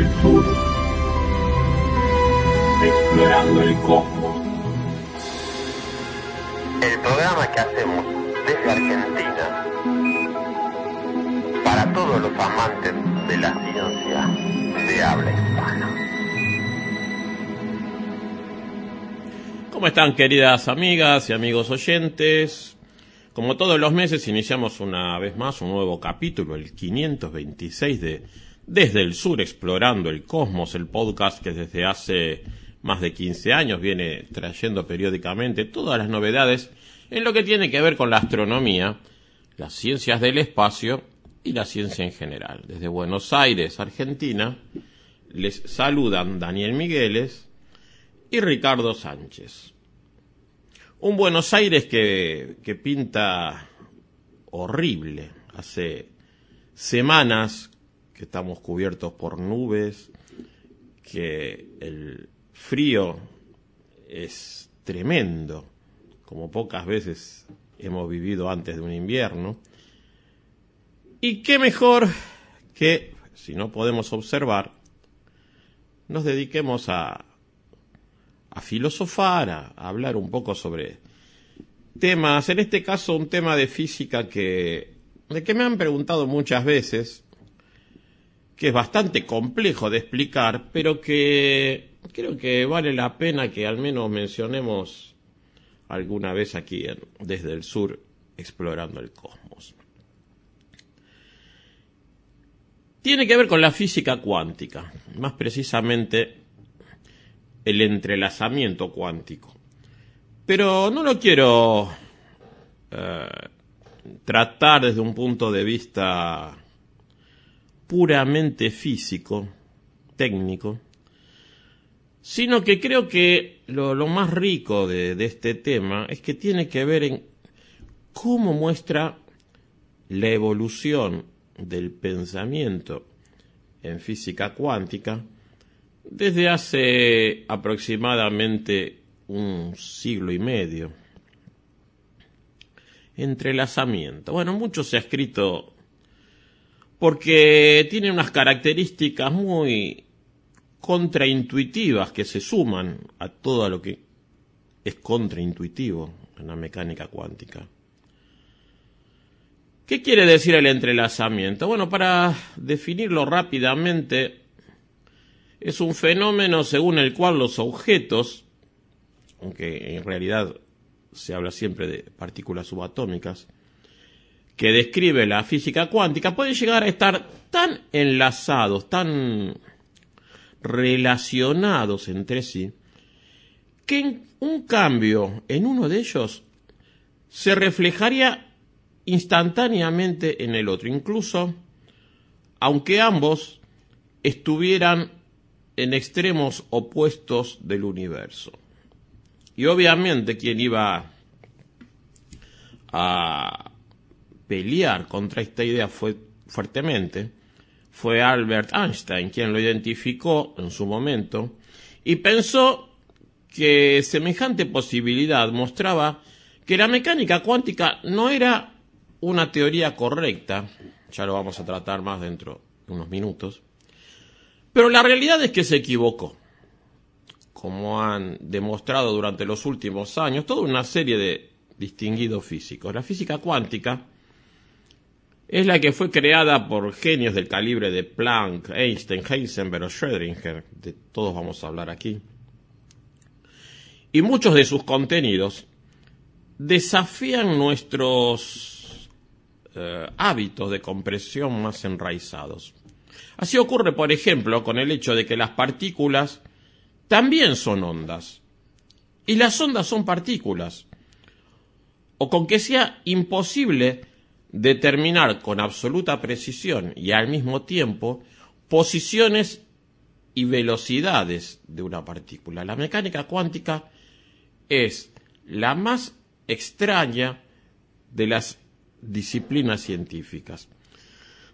el sur, explorando el cosmos. El programa que hacemos desde Argentina para todos los amantes de la ciencia de habla hispana. ¿Cómo están queridas amigas y amigos oyentes? Como todos los meses iniciamos una vez más un nuevo capítulo, el 526 de Desde el Sur Explorando el Cosmos, el podcast que desde hace más de 15 años viene trayendo periódicamente todas las novedades en lo que tiene que ver con la astronomía, las ciencias del espacio y la ciencia en general. Desde Buenos Aires, Argentina, les saludan Daniel Migueles y Ricardo Sánchez. Un Buenos Aires que, que pinta horrible. Hace semanas que estamos cubiertos por nubes, que el frío es tremendo, como pocas veces hemos vivido antes de un invierno. Y qué mejor que, si no podemos observar, nos dediquemos a, a filosofar, a, hablar un poco sobre temas, en este caso un tema de física que, de que me han preguntado muchas veces, que es bastante complejo de explicar, pero que creo que vale la pena que al menos mencionemos alguna vez aquí desde el sur explorando el cosmos. Tiene que ver con la física cuántica, más precisamente el entrelazamiento cuántico. Pero no lo quiero eh, tratar desde un punto de vista puramente físico, técnico, sino que creo que lo, más rico de este tema es que tiene que ver en cómo muestra la evolución del pensamiento en física cuántica desde hace aproximadamente un siglo y medio. Entrelazamiento. Bueno, mucho se ha escrito porque tiene unas características muy contraintuitivas que se suman a todo lo que es contraintuitivo en la mecánica cuántica. ¿Qué quiere decir el entrelazamiento? Bueno, para definirlo rápidamente, es un fenómeno según el cual los objetos, aunque en realidad se habla siempre de partículas subatómicas, que describe la física cuántica, pueden llegar a estar tan enlazados, tan relacionados entre sí, que un cambio en uno de ellos se reflejaría instantáneamente en el otro, incluso aunque ambos estuvieran en extremos opuestos del universo. Y obviamente quien iba a pelear contra esta idea fue fuertemente fue Albert Einstein quien lo identificó en su momento y pensó que semejante posibilidad mostraba que la mecánica cuántica no era una teoría correcta, ya lo vamos a tratar más dentro de unos minutos, pero la realidad es que se equivocó, como han demostrado durante los últimos años toda una serie de distinguidos físicos. La física cuántica es la que fue creada por genios del calibre de Planck, Einstein, Heisenberg o Schrödinger, de todos vamos a hablar aquí. Y muchos de sus contenidos desafían nuestros eh, hábitos de compresión más enraizados. Así ocurre, por ejemplo, con el hecho de que las partículas también son ondas. Y las ondas son partículas. O con que sea imposible determinar con absoluta precisión y al mismo tiempo posiciones y velocidades de una partícula. La mecánica cuántica es la más extraña de las disciplinas científicas.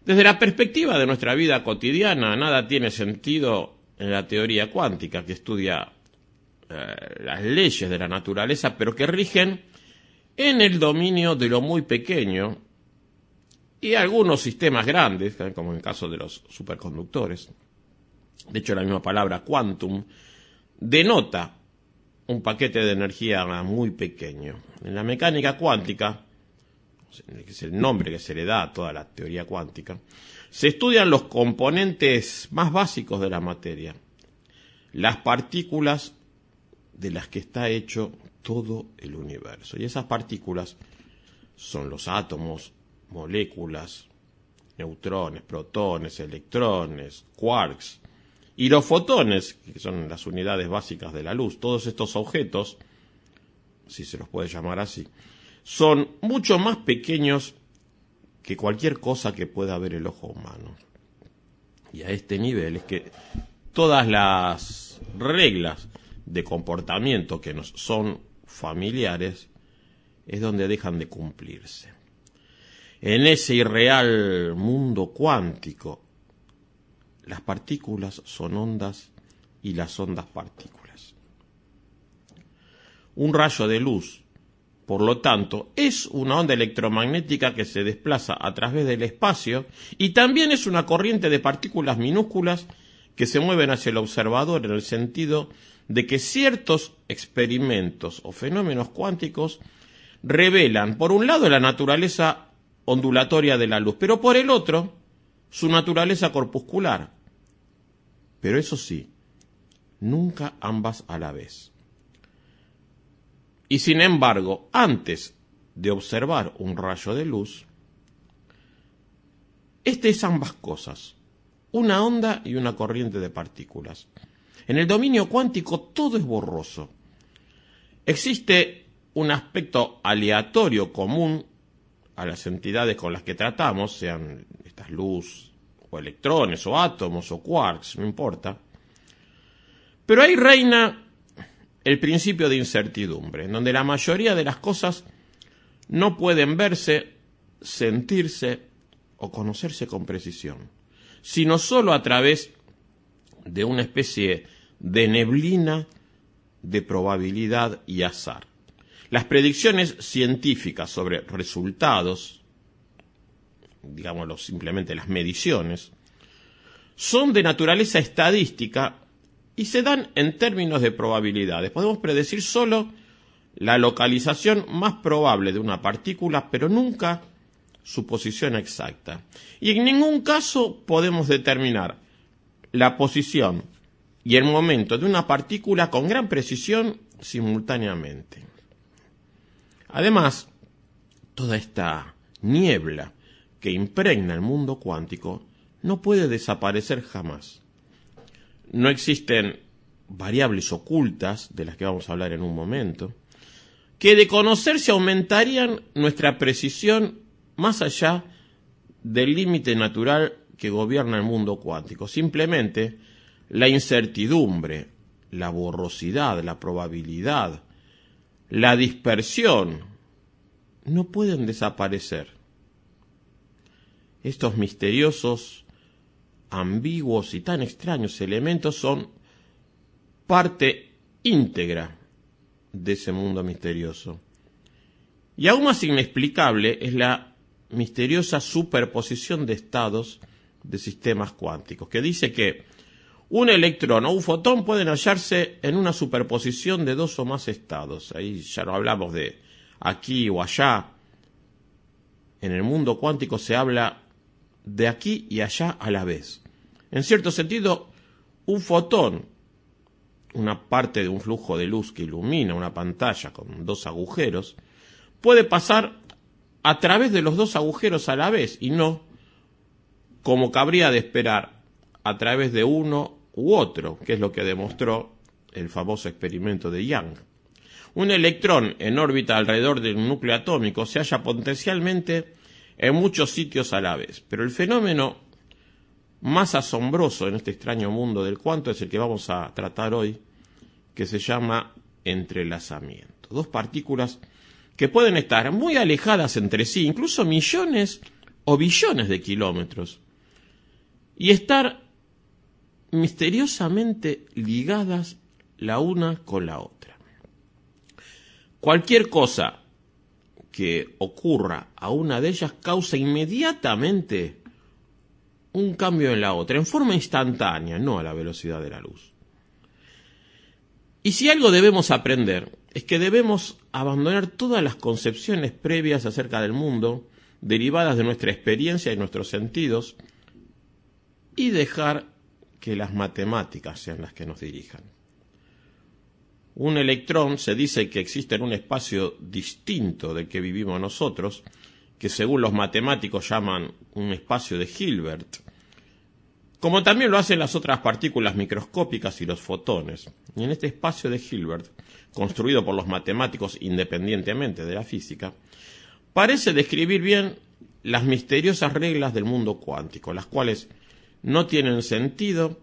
Desde la perspectiva de nuestra vida cotidiana, nada tiene sentido en la teoría cuántica que estudia eh, las leyes de la naturaleza, pero que rigen en el dominio de lo muy pequeño y algunos sistemas grandes, como en el caso de los superconductores. de hecho la misma palabra quantum, denota un paquete de energía muy pequeño. En la mecánica cuántica, que es el nombre que se le da a toda la teoría cuántica, se estudian los componentes más básicos de la materia, las partículas de las que está hecho todo el universo. Y esas partículas son los átomos, moléculas, neutrones, protones, electrones, quarks, y los fotones, que son las unidades básicas de la luz. Todos estos objetos, si se los puede llamar así, son mucho más pequeños que cualquier cosa que pueda ver el ojo humano. Y a este nivel es que todas las reglas de comportamiento que nos son familiares es donde dejan de cumplirse. En ese irreal mundo cuántico, las partículas son ondas y las ondas partículas. Un rayo de luz, por lo tanto, es una onda electromagnética que se desplaza a través del espacio y también es una corriente de partículas minúsculas que se mueven hacia el observador en el sentido de que ciertos experimentos o fenómenos cuánticos revelan, por un lado, la naturaleza ondulatoria de la luz, pero por el otro, su naturaleza corpuscular. Pero eso sí, nunca ambas a la vez. Y sin embargo, antes de observar un rayo de luz, este es ambas cosas, una onda y una corriente de partículas. En el dominio cuántico todo es borroso. Existe un aspecto aleatorio común a las entidades con las que tratamos, sean estas luz o electrones o átomos o quarks, no importa. Pero ahí reina el principio de incertidumbre, en donde la mayoría de las cosas no pueden verse, sentirse o conocerse con precisión, sino sólo a través de una especie de neblina de probabilidad y azar. Las predicciones científicas sobre resultados, digámoslo simplemente las mediciones, son de naturaleza estadística y se dan en términos de probabilidades. Podemos predecir solo la localización más probable de una partícula, pero nunca su posición exacta. Y en ningún caso podemos determinar la posición y el momento de una partícula con gran precisión simultáneamente. Además, toda esta niebla que impregna el mundo cuántico no puede desaparecer jamás. No existen variables ocultas, de las que vamos a hablar en un momento, que de conocerse aumentarían nuestra precisión más allá del límite natural que gobierna el mundo cuántico. Simplemente la incertidumbre, la borrosidad, la probabilidad, la dispersión, no pueden desaparecer. Estos misteriosos, ambiguos y tan extraños elementos son parte íntegra de ese mundo misterioso. Y aún más inexplicable es la misteriosa superposición de estados de sistemas cuánticos, que dice que un electrón o un fotón pueden hallarse en una superposición de dos o más estados. Ahí ya no hablamos de aquí o allá. En el mundo cuántico se habla de aquí y allá a la vez. En cierto sentido, un fotón, una parte de un flujo de luz que ilumina una pantalla con dos agujeros, puede pasar a través de los dos agujeros a la vez y no, como cabría de esperar, a través de uno u otro, que es lo que demostró el famoso experimento de Young. Un electrón en órbita alrededor de un núcleo atómico se halla potencialmente en muchos sitios a la vez, pero el fenómeno más asombroso en este extraño mundo del cuanto es el que vamos a tratar hoy, que se llama entrelazamiento. Dos partículas que pueden estar muy alejadas entre sí, incluso millones o billones de kilómetros, y estar misteriosamente ligadas la una con la otra. Cualquier cosa que ocurra a una de ellas causa inmediatamente un cambio en la otra, en forma instantánea, no a la velocidad de la luz. Y si algo debemos aprender, es que debemos abandonar todas las concepciones previas acerca del mundo, derivadas de nuestra experiencia y nuestros sentidos, y dejar que las matemáticas sean las que nos dirijan. Un electrón se dice que existe en un espacio distinto del que vivimos nosotros, que según los matemáticos llaman un espacio de Hilbert, como también lo hacen las otras partículas microscópicas y los fotones. Y en este espacio de Hilbert, construido por los matemáticos independientemente de la física, parece describir bien las misteriosas reglas del mundo cuántico, las cuales no tienen sentido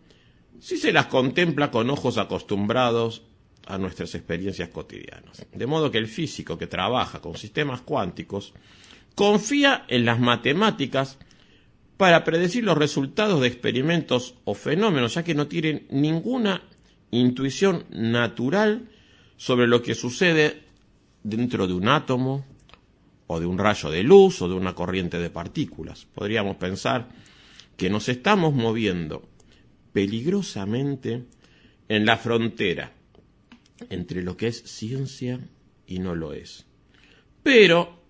si se las contempla con ojos acostumbrados a nuestras experiencias cotidianas. De modo que el físico que trabaja con sistemas cuánticos confía en las matemáticas para predecir los resultados de experimentos o fenómenos, ya que no tienen ninguna intuición natural sobre lo que sucede dentro de un átomo o de un rayo de luz o de una corriente de partículas. Podríamos pensar que nos estamos moviendo peligrosamente en la frontera entre lo que es ciencia y no lo es. Pero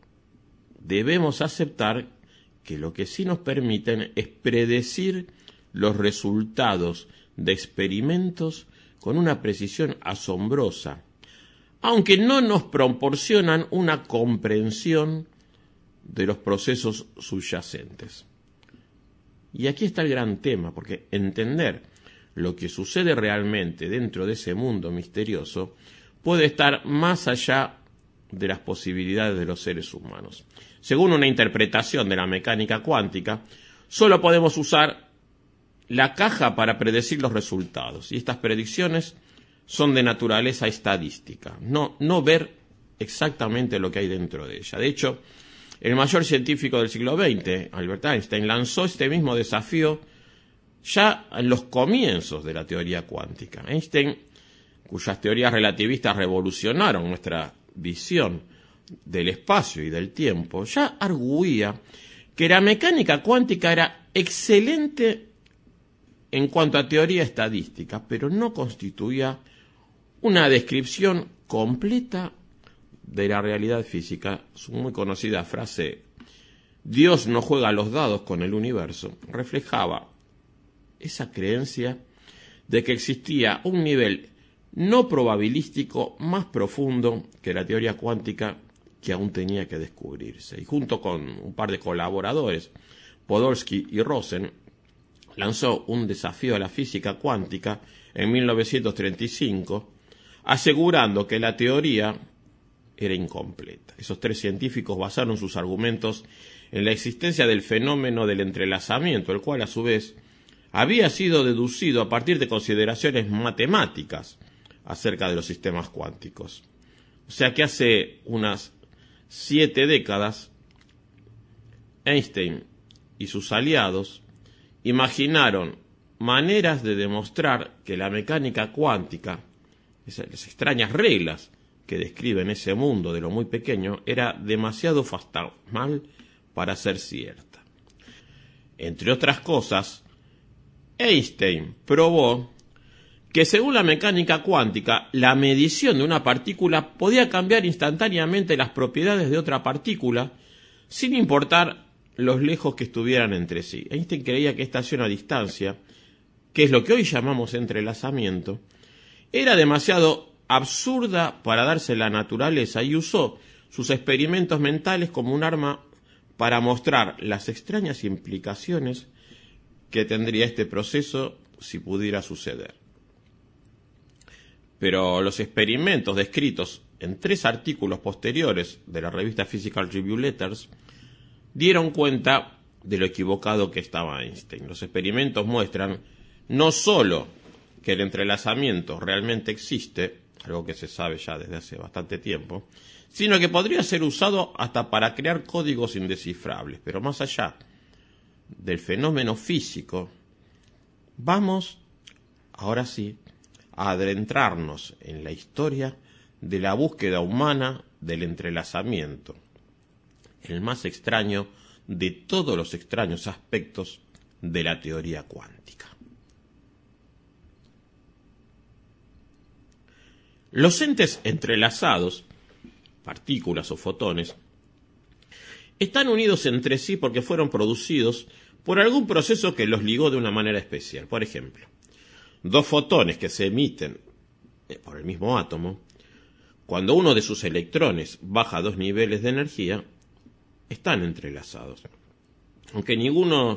debemos aceptar que lo que sí nos permiten es predecir los resultados de experimentos con una precisión asombrosa, aunque no nos proporcionan una comprensión de los procesos subyacentes. Y aquí está el gran tema, porque entender lo que sucede realmente dentro de ese mundo misterioso puede estar más allá de las posibilidades de los seres humanos. Según una interpretación de la mecánica cuántica, solo podemos usar la caja para predecir los resultados, y estas predicciones son de naturaleza estadística, no, no ver exactamente lo que hay dentro de ella. De hecho, el mayor científico del siglo XX, Albert Einstein, lanzó este mismo desafío ya en los comienzos de la teoría cuántica. Einstein, cuyas teorías relativistas revolucionaron nuestra visión del espacio y del tiempo, ya arguía que la mecánica cuántica era excelente en cuanto a teoría estadística, pero no constituía una descripción completa de la realidad física, su muy conocida frase Dios no juega los dados con el universo, reflejaba esa creencia de que existía un nivel no probabilístico más profundo que la teoría cuántica que aún tenía que descubrirse. Y junto con un par de colaboradores, Podolsky y Rosen, lanzó un desafío a la física cuántica en 1935, asegurando que la teoría era incompleta. Esos tres científicos basaron sus argumentos en la existencia del fenómeno del entrelazamiento, el cual a su vez había sido deducido a partir de consideraciones matemáticas acerca de los sistemas cuánticos. O sea que hace unas siete décadas, Einstein y sus aliados imaginaron maneras de demostrar que la mecánica cuántica, esas extrañas reglas que describen ese mundo de lo muy pequeño era demasiado fantasmal para ser cierta. Entre otras cosas, Einstein probó que según la mecánica cuántica, la medición de una partícula podía cambiar instantáneamente las propiedades de otra partícula sin importar los lejos que estuvieran entre sí. Einstein creía que esta acción a distancia, que es lo que hoy llamamos entrelazamiento, era demasiado absurda para darse la naturaleza y usó sus experimentos mentales como un arma para mostrar las extrañas implicaciones que tendría este proceso si pudiera suceder. Pero los experimentos descritos en tres artículos posteriores de la revista Physical Review Letters dieron cuenta de lo equivocado que estaba Einstein. Los experimentos muestran no sólo que el entrelazamiento realmente existe, algo que se sabe ya desde hace bastante tiempo, sino que podría ser usado hasta para crear códigos indescifrables. Pero más allá del fenómeno físico, vamos, ahora sí, a adentrarnos en la historia de la búsqueda humana del entrelazamiento, el más extraño de todos los extraños aspectos de la teoría cuántica. Los entes entrelazados, partículas o fotones, están unidos entre sí porque fueron producidos por algún proceso que los ligó de una manera especial. Por ejemplo, dos fotones que se emiten eh, por el mismo átomo, cuando uno de sus electrones baja dos niveles de energía, están entrelazados. Aunque ninguno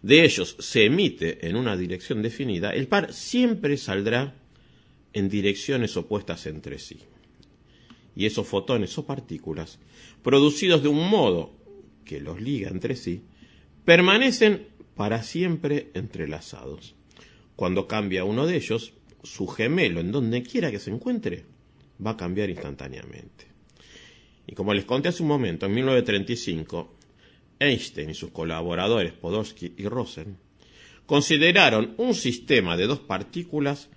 de ellos se emite en una dirección definida, el par siempre saldrá en direcciones opuestas entre sí. Y esos fotones o partículas, producidos de un modo que los liga entre sí, permanecen para siempre entrelazados. Cuando cambia uno de ellos, su gemelo, en donde quiera que se encuentre, va a cambiar instantáneamente. Y como les conté hace un momento, en 1935, Einstein y sus colaboradores Podolsky y Rosen consideraron un sistema de dos partículas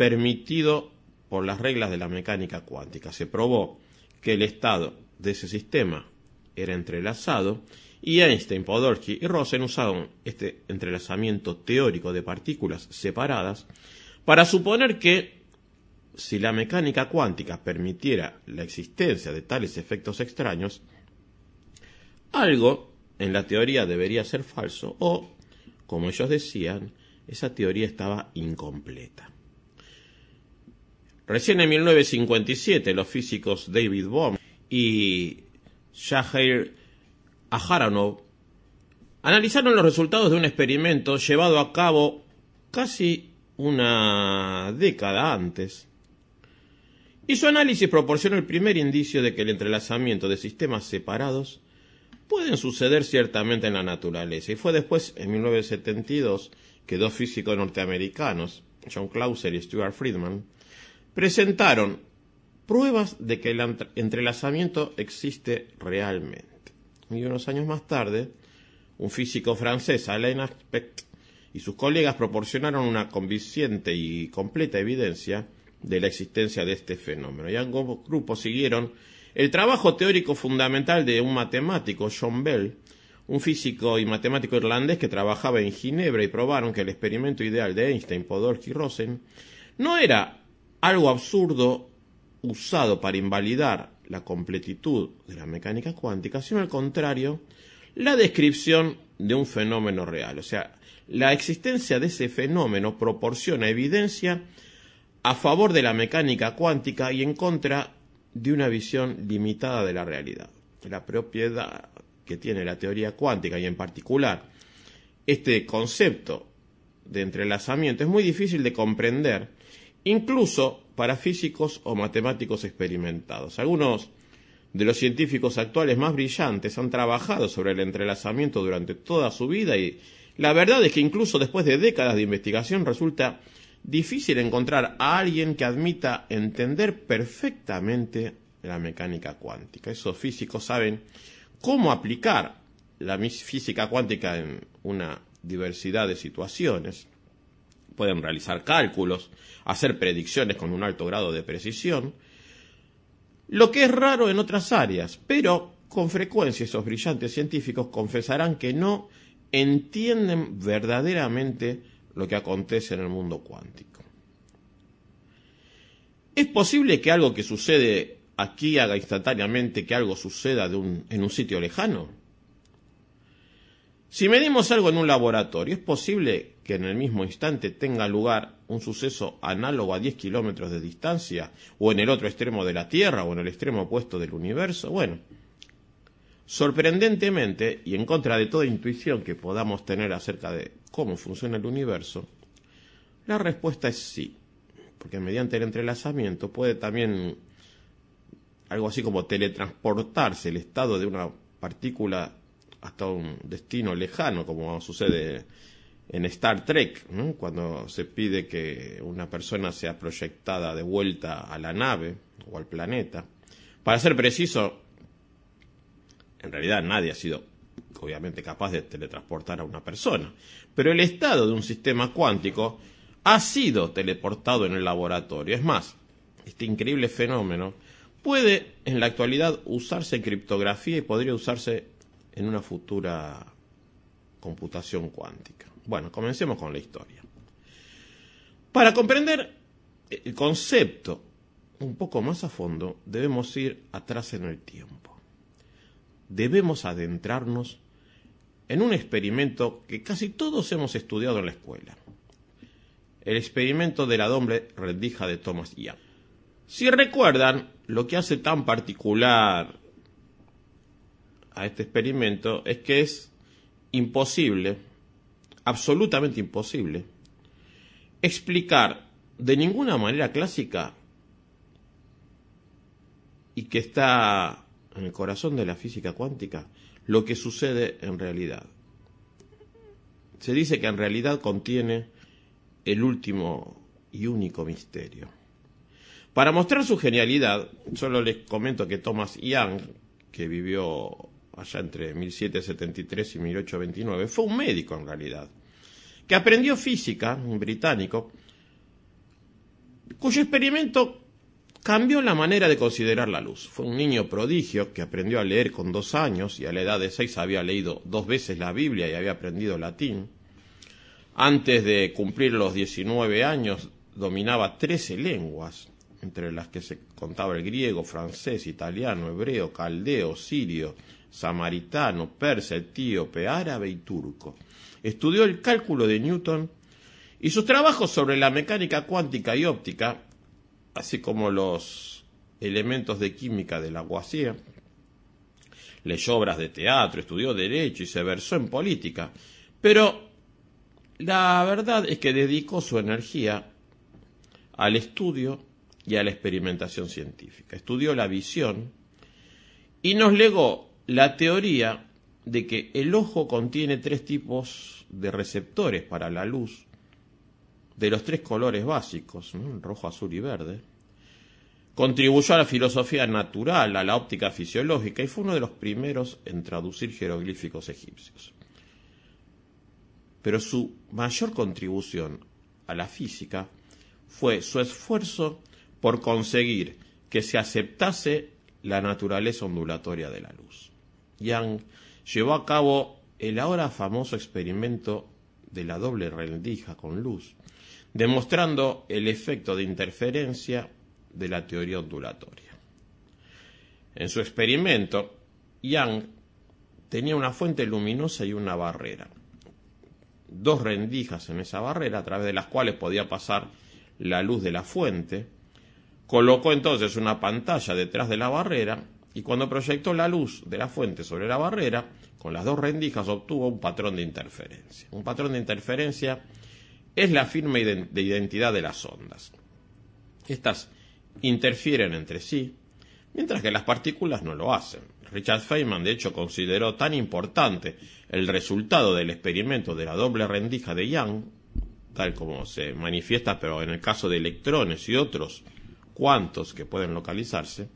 permitido por las reglas de la mecánica cuántica. Se probó que el estado de ese sistema era entrelazado y Einstein, Podolsky y Rosen usaron este entrelazamiento teórico de partículas separadas para suponer que si la mecánica cuántica permitiera la existencia de tales efectos extraños, algo en la teoría debería ser falso o, como ellos decían, esa teoría estaba incompleta. Recién en 1957 los físicos David Bohm y Shahir Aharonov analizaron los resultados de un experimento llevado a cabo casi una década antes. Y su análisis proporcionó el primer indicio de que el entrelazamiento de sistemas separados pueden suceder ciertamente en la naturaleza. Y fue después, en 1972, que dos físicos norteamericanos, John Clauser y Stuart Friedman, presentaron pruebas de que el entrelazamiento existe realmente. Y unos años más tarde, un físico francés, Alain Aspect, y sus colegas proporcionaron una convincente y completa evidencia de la existencia de este fenómeno. Y ambos grupos siguieron el trabajo teórico fundamental de un matemático, John Bell, un físico y matemático irlandés que trabajaba en Ginebra y probaron que el experimento ideal de Einstein, Podolsky y Rosen no era algo absurdo usado para invalidar la completitud de la mecánica cuántica, sino al contrario, la descripción de un fenómeno real. O sea, la existencia de ese fenómeno proporciona evidencia a favor de la mecánica cuántica y en contra de una visión limitada de la realidad. La propiedad que tiene la teoría cuántica y en particular este concepto de entrelazamiento es muy difícil de comprender, incluso para físicos o matemáticos experimentados. Algunos de los científicos actuales más brillantes han trabajado sobre el entrelazamiento durante toda su vida y la verdad es que incluso después de décadas de investigación resulta difícil encontrar a alguien que admita entender perfectamente la mecánica cuántica. Esos físicos saben cómo aplicar la física cuántica en una diversidad de situaciones. Pueden realizar cálculos, hacer predicciones con un alto grado de precisión, lo que es raro en otras áreas, pero con frecuencia esos brillantes científicos confesarán que no entienden verdaderamente lo que acontece en el mundo cuántico. ¿Es posible que algo que sucede aquí haga instantáneamente que algo suceda en un sitio lejano? Si medimos algo en un laboratorio, ¿es posible que en el mismo instante tenga lugar un suceso análogo a 10 kilómetros de distancia, o en el otro extremo de la Tierra, o en el extremo opuesto del universo? Bueno, sorprendentemente, y en contra de toda intuición que podamos tener acerca de cómo funciona el universo, la respuesta es sí, porque mediante el entrelazamiento puede también algo así como teletransportarse el estado de una partícula hasta un destino lejano, como sucede en Star Trek, cuando se pide que una persona sea proyectada de vuelta a la nave o al planeta. Para ser preciso, en realidad nadie ha sido obviamente capaz de teletransportar a una persona, pero el estado de un sistema cuántico ha sido teleportado en el laboratorio. Es más, este increíble fenómeno puede en la actualidad usarse en criptografía y podría usarse en una futura computación cuántica. Bueno, comencemos con la historia. Para comprender el concepto un poco más a fondo, debemos ir atrás en el tiempo. Debemos adentrarnos en un experimento que casi todos hemos estudiado en la escuela. El experimento de la doble rendija de Thomas Young. Si recuerdan, lo que hace tan particular a este experimento es que es imposible, absolutamente imposible, explicar de ninguna manera clásica y que está en el corazón de la física cuántica lo que sucede en realidad. Se dice que en realidad contiene el último y único misterio. Para mostrar su genialidad, solo les comento que Thomas Young, que vivió allá entre 1773 y 1829, fue un médico en realidad, que aprendió física, un británico, cuyo experimento cambió la manera de considerar la luz. Fue un niño prodigio que aprendió a leer con dos años y a la edad de seis había leído dos veces la Biblia y había aprendido latín. Antes de cumplir los 19 años dominaba 13 lenguas, entre las que se contaba el griego, francés, italiano, hebreo, caldeo, sirio, samaritano, persa, etíope, árabe y turco. Estudió el cálculo de Newton y sus trabajos sobre la mecánica cuántica y óptica así como los elementos de química de Lavoisier. Leyó obras de teatro, estudió derecho y se versó en política. Pero la verdad es que dedicó su energía al estudio y a la experimentación científica. Estudió la visión y nos legó la teoría de que el ojo contiene tres tipos de receptores para la luz de los tres colores básicos, rojo, azul y verde, contribuyó a la filosofía natural, a la óptica fisiológica y fue uno de los primeros en traducir jeroglíficos egipcios. Pero su mayor contribución a la física fue su esfuerzo por conseguir que se aceptase la naturaleza ondulatoria de la luz. Young llevó a cabo el ahora famoso experimento de la doble rendija con luz, demostrando el efecto de interferencia de la teoría ondulatoria. En su experimento, Young tenía una fuente luminosa y una barrera. Dos rendijas en esa barrera a través de las cuales podía pasar la luz de la fuente. Colocó entonces una pantalla detrás de la barrera y cuando proyectó la luz de la fuente sobre la barrera, con las dos rendijas obtuvo un patrón de interferencia. Un patrón de interferencia es la firme de identidad de las ondas. Estas interfieren entre sí, mientras que las partículas no lo hacen. Richard Feynman, de hecho, consideró tan importante el resultado del experimento de la doble rendija de Young, tal como se manifiesta, pero en el caso de electrones y otros cuantos que pueden localizarse,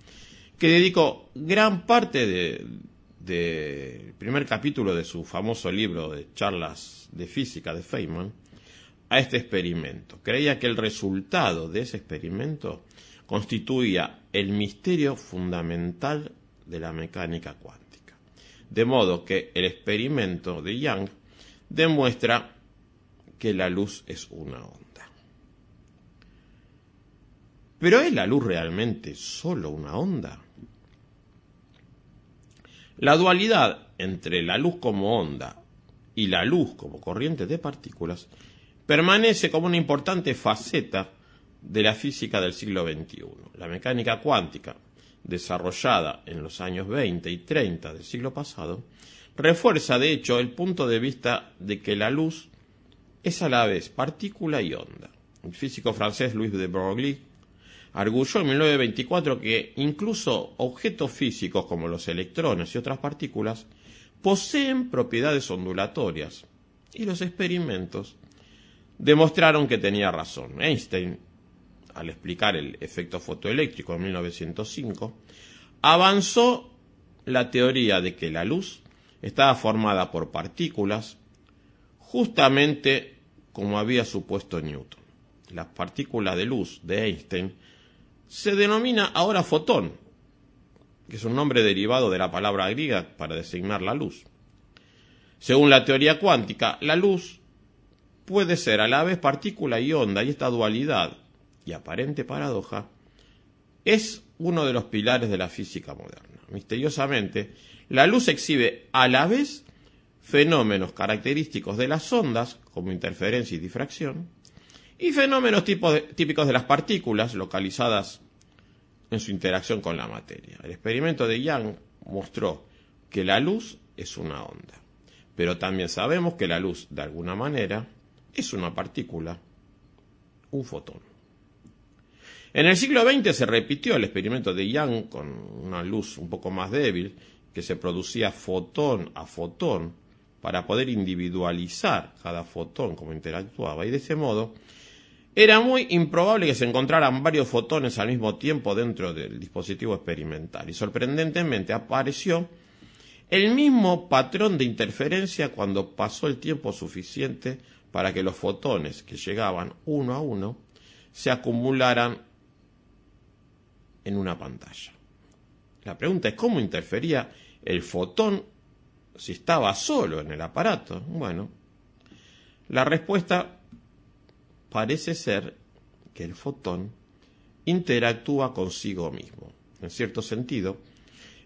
que dedicó gran parte del de, primer capítulo de su famoso libro de charlas de física de Feynman a este experimento. Creía que el resultado de ese experimento constituía el misterio fundamental de la mecánica cuántica. De modo que el experimento de Young demuestra que la luz es una onda. ¿Pero es la luz realmente solo una onda? La dualidad entre la luz como onda y la luz como corriente de partículas permanece como una importante faceta de la física del siglo XXI. La mecánica cuántica, desarrollada en los años 20 y 30 del siglo pasado, refuerza de hecho el punto de vista de que la luz es a la vez partícula y onda. El físico francés Louis de Broglie arguyó en 1924 que incluso objetos físicos como los electrones y otras partículas poseen propiedades ondulatorias y los experimentos demostraron que tenía razón. Einstein al explicar el efecto fotoeléctrico en 1905, avanzó la teoría de que la luz estaba formada por partículas justamente como había supuesto Newton. Las partículas de luz de Einstein se denomina ahora fotón, que es un nombre derivado de la palabra griega para designar la luz. Según la teoría cuántica, la luz puede ser a la vez partícula y onda, y esta dualidad y aparente paradoja es uno de los pilares de la física moderna. Misteriosamente, la luz exhibe a la vez fenómenos característicos de las ondas, como interferencia y difracción, y fenómenos típicos de las partículas localizadas en su interacción con la materia. El experimento de Young mostró que la luz es una onda, pero también sabemos que la luz, de alguna manera, es una partícula, un fotón. En el siglo XX se repitió el experimento de Young con una luz un poco más débil, que se producía fotón a fotón para poder individualizar cada fotón como interactuaba, y de ese modo era muy improbable que se encontraran varios fotones al mismo tiempo dentro del dispositivo experimental, y sorprendentemente apareció el mismo patrón de interferencia cuando pasó el tiempo suficiente para que los fotones que llegaban uno a uno se acumularan en una pantalla. La pregunta es cómo interfería el fotón si estaba solo en el aparato. Bueno, la respuesta parece ser que el fotón interactúa consigo mismo. En cierto sentido,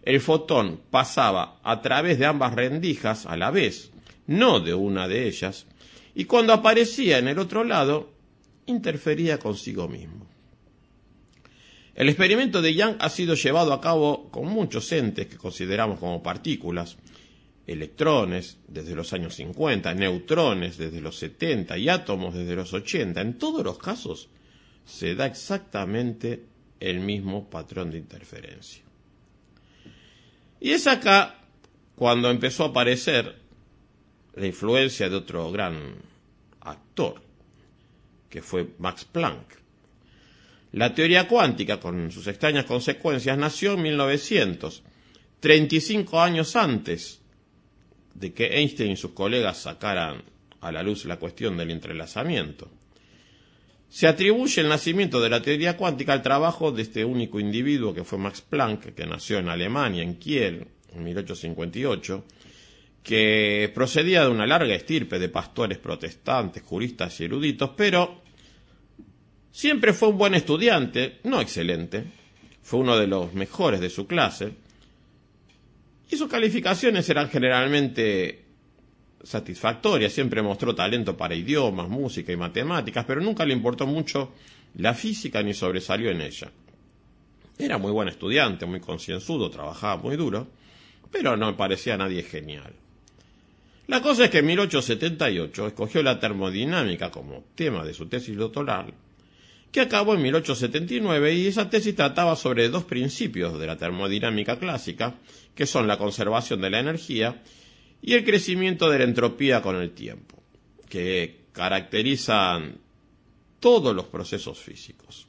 el fotón pasaba a través de ambas rendijas a la vez, no de una de ellas, y cuando aparecía en el otro lado, interfería consigo mismo. El experimento de Young ha sido llevado a cabo con muchos entes que consideramos como partículas, electrones desde los años 50, neutrones desde los 70 y átomos desde los 80. En todos los casos se da exactamente el mismo patrón de interferencia. Y es acá cuando empezó a aparecer la influencia de otro gran actor, que fue Max Planck. La teoría cuántica, con sus extrañas consecuencias, nació en 1900, 35 años antes de que Einstein y sus colegas sacaran a la luz la cuestión del entrelazamiento. Se atribuye el nacimiento de la teoría cuántica al trabajo de este único individuo que fue Max Planck, que nació en Alemania, en Kiel, en 1858, que procedía de una larga estirpe de pastores protestantes, juristas y eruditos, pero Siempre fue un buen estudiante, no excelente, fue uno de los mejores de su clase, y sus calificaciones eran generalmente satisfactorias, siempre mostró talento para idiomas, música y matemáticas, pero nunca le importó mucho la física ni sobresalió en ella. Era muy buen estudiante, muy concienzudo, trabajaba muy duro, pero no parecía a nadie genial. La cosa es que en 1878 escogió la termodinámica como tema de su tesis doctoral que acabó en 1879 y esa tesis trataba sobre dos principios de la termodinámica clásica, que son la conservación de la energía y el crecimiento de la entropía con el tiempo, que caracterizan todos los procesos físicos.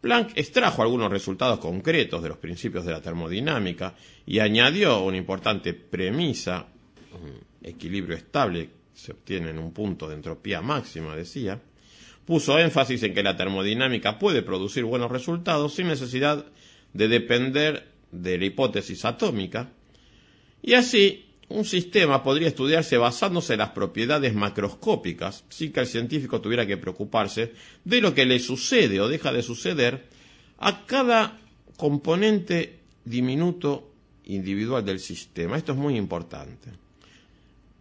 Planck extrajo algunos resultados concretos de los principios de la termodinámica y añadió una importante premisa, un equilibrio estable se obtiene en un punto de entropía máxima, decía, puso énfasis en que la termodinámica puede producir buenos resultados sin necesidad de depender de la hipótesis atómica, y así un sistema podría estudiarse basándose en las propiedades macroscópicas, sin que el científico tuviera que preocuparse de lo que le sucede o deja de suceder a cada componente diminuto individual del sistema. Esto es muy importante.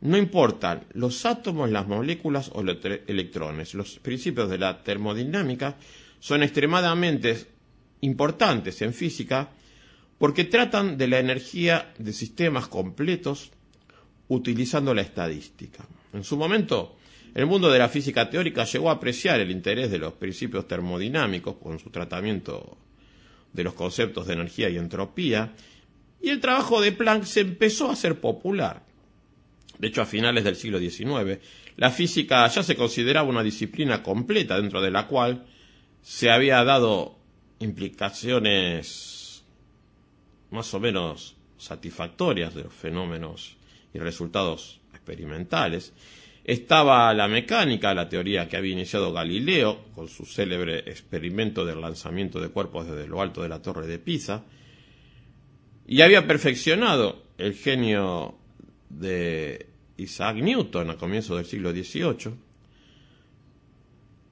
No importan los átomos, las moléculas o los electrones. Los principios de la termodinámica son extremadamente importantes en física porque tratan de la energía de sistemas completos utilizando la estadística. En su momento, el mundo de la física teórica llegó a apreciar el interés de los principios termodinámicos con su tratamiento de los conceptos de energía y entropía, y el trabajo de Planck se empezó a hacer popular. De hecho, a finales del siglo XIX, la física ya se consideraba una disciplina completa dentro de la cual se había dado implicaciones más o menos satisfactorias de los fenómenos y resultados experimentales. Estaba la mecánica, la teoría que había iniciado Galileo con su célebre experimento del lanzamiento de cuerpos desde lo alto de la torre de Pisa, y había perfeccionado el genio de Isaac Newton a comienzos del siglo XVIII.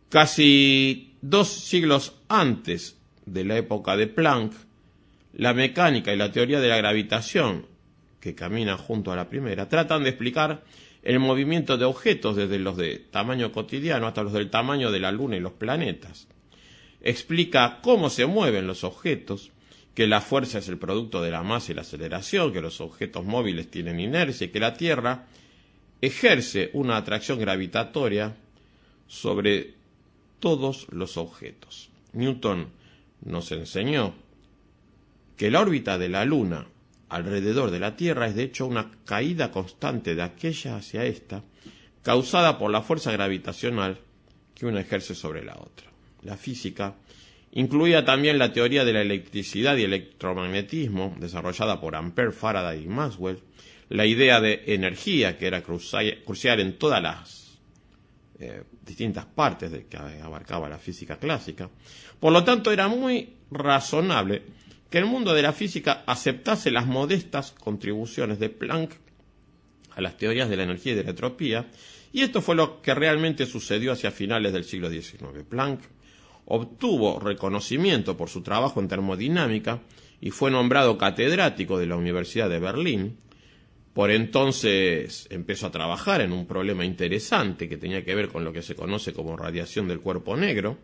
Casi dos siglos antes de la época de Planck, la mecánica y la teoría de la gravitación, que camina junto a la primera, tratan de explicar el movimiento de objetos desde los de tamaño cotidiano hasta los del tamaño de la Luna y los planetas. Explica cómo se mueven los objetos, que la fuerza es el producto de la masa y la aceleración, que los objetos móviles tienen inercia y que la Tierra ejerce una atracción gravitatoria sobre todos los objetos. Newton nos enseñó que la órbita de la Luna alrededor de la Tierra es de hecho una caída constante de aquella hacia esta, causada por la fuerza gravitacional que una ejerce sobre la otra. La física incluía también la teoría de la electricidad y electromagnetismo, desarrollada por Ampère, Faraday y Maxwell, la idea de energía, que era crucial en todas las eh, distintas partes de que abarcaba la física clásica. Por lo tanto, era muy razonable que el mundo de la física aceptase las modestas contribuciones de Planck a las teorías de la energía y de la entropía, y esto fue lo que realmente sucedió hacia finales del siglo XIX. Planck obtuvo reconocimiento por su trabajo en termodinámica y fue nombrado catedrático de la Universidad de Berlín. Por entonces empezó a trabajar en un problema interesante que tenía que ver con lo que se conoce como radiación del cuerpo negro,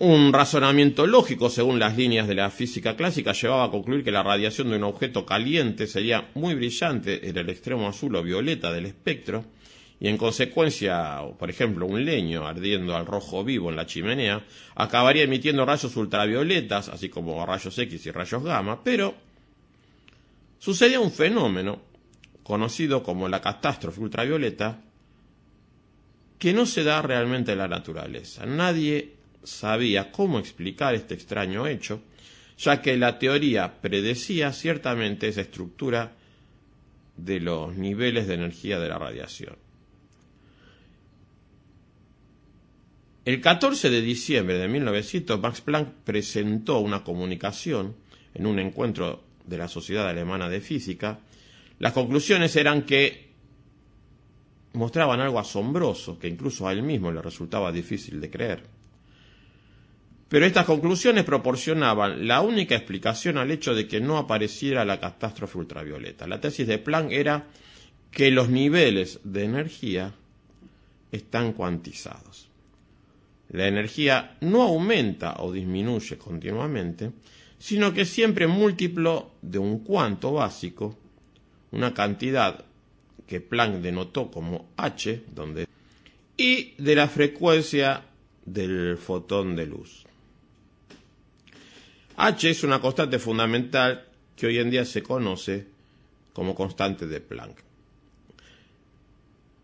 un razonamiento lógico, según las líneas de la física clásica, llevaba a concluir que la radiación de un objeto caliente sería muy brillante en el extremo azul o violeta del espectro, y en consecuencia, por ejemplo, un leño ardiendo al rojo vivo en la chimenea acabaría emitiendo rayos ultravioletas, así como rayos X y rayos gamma, pero sucedía un fenómeno conocido como la catástrofe ultravioleta que no se da realmente en la naturaleza. Nadie sabía cómo explicar este extraño hecho, ya que la teoría predecía ciertamente esa estructura de los niveles de energía de la radiación. El 14 de diciembre de 1900, Max Planck presentó una comunicación en un encuentro de la Sociedad Alemana de Física. Las conclusiones eran que mostraban algo asombroso, que incluso a él mismo le resultaba difícil de creer. Pero estas conclusiones proporcionaban la única explicación al hecho de que no apareciera la catástrofe ultravioleta. La tesis de Planck era que los niveles de energía están cuantizados. La energía no aumenta o disminuye continuamente, sino que siempre múltiplo de un cuanto básico, una cantidad que Planck denotó como h, donde y de la frecuencia del fotón de luz. H es una constante fundamental que hoy en día se conoce como constante de Planck.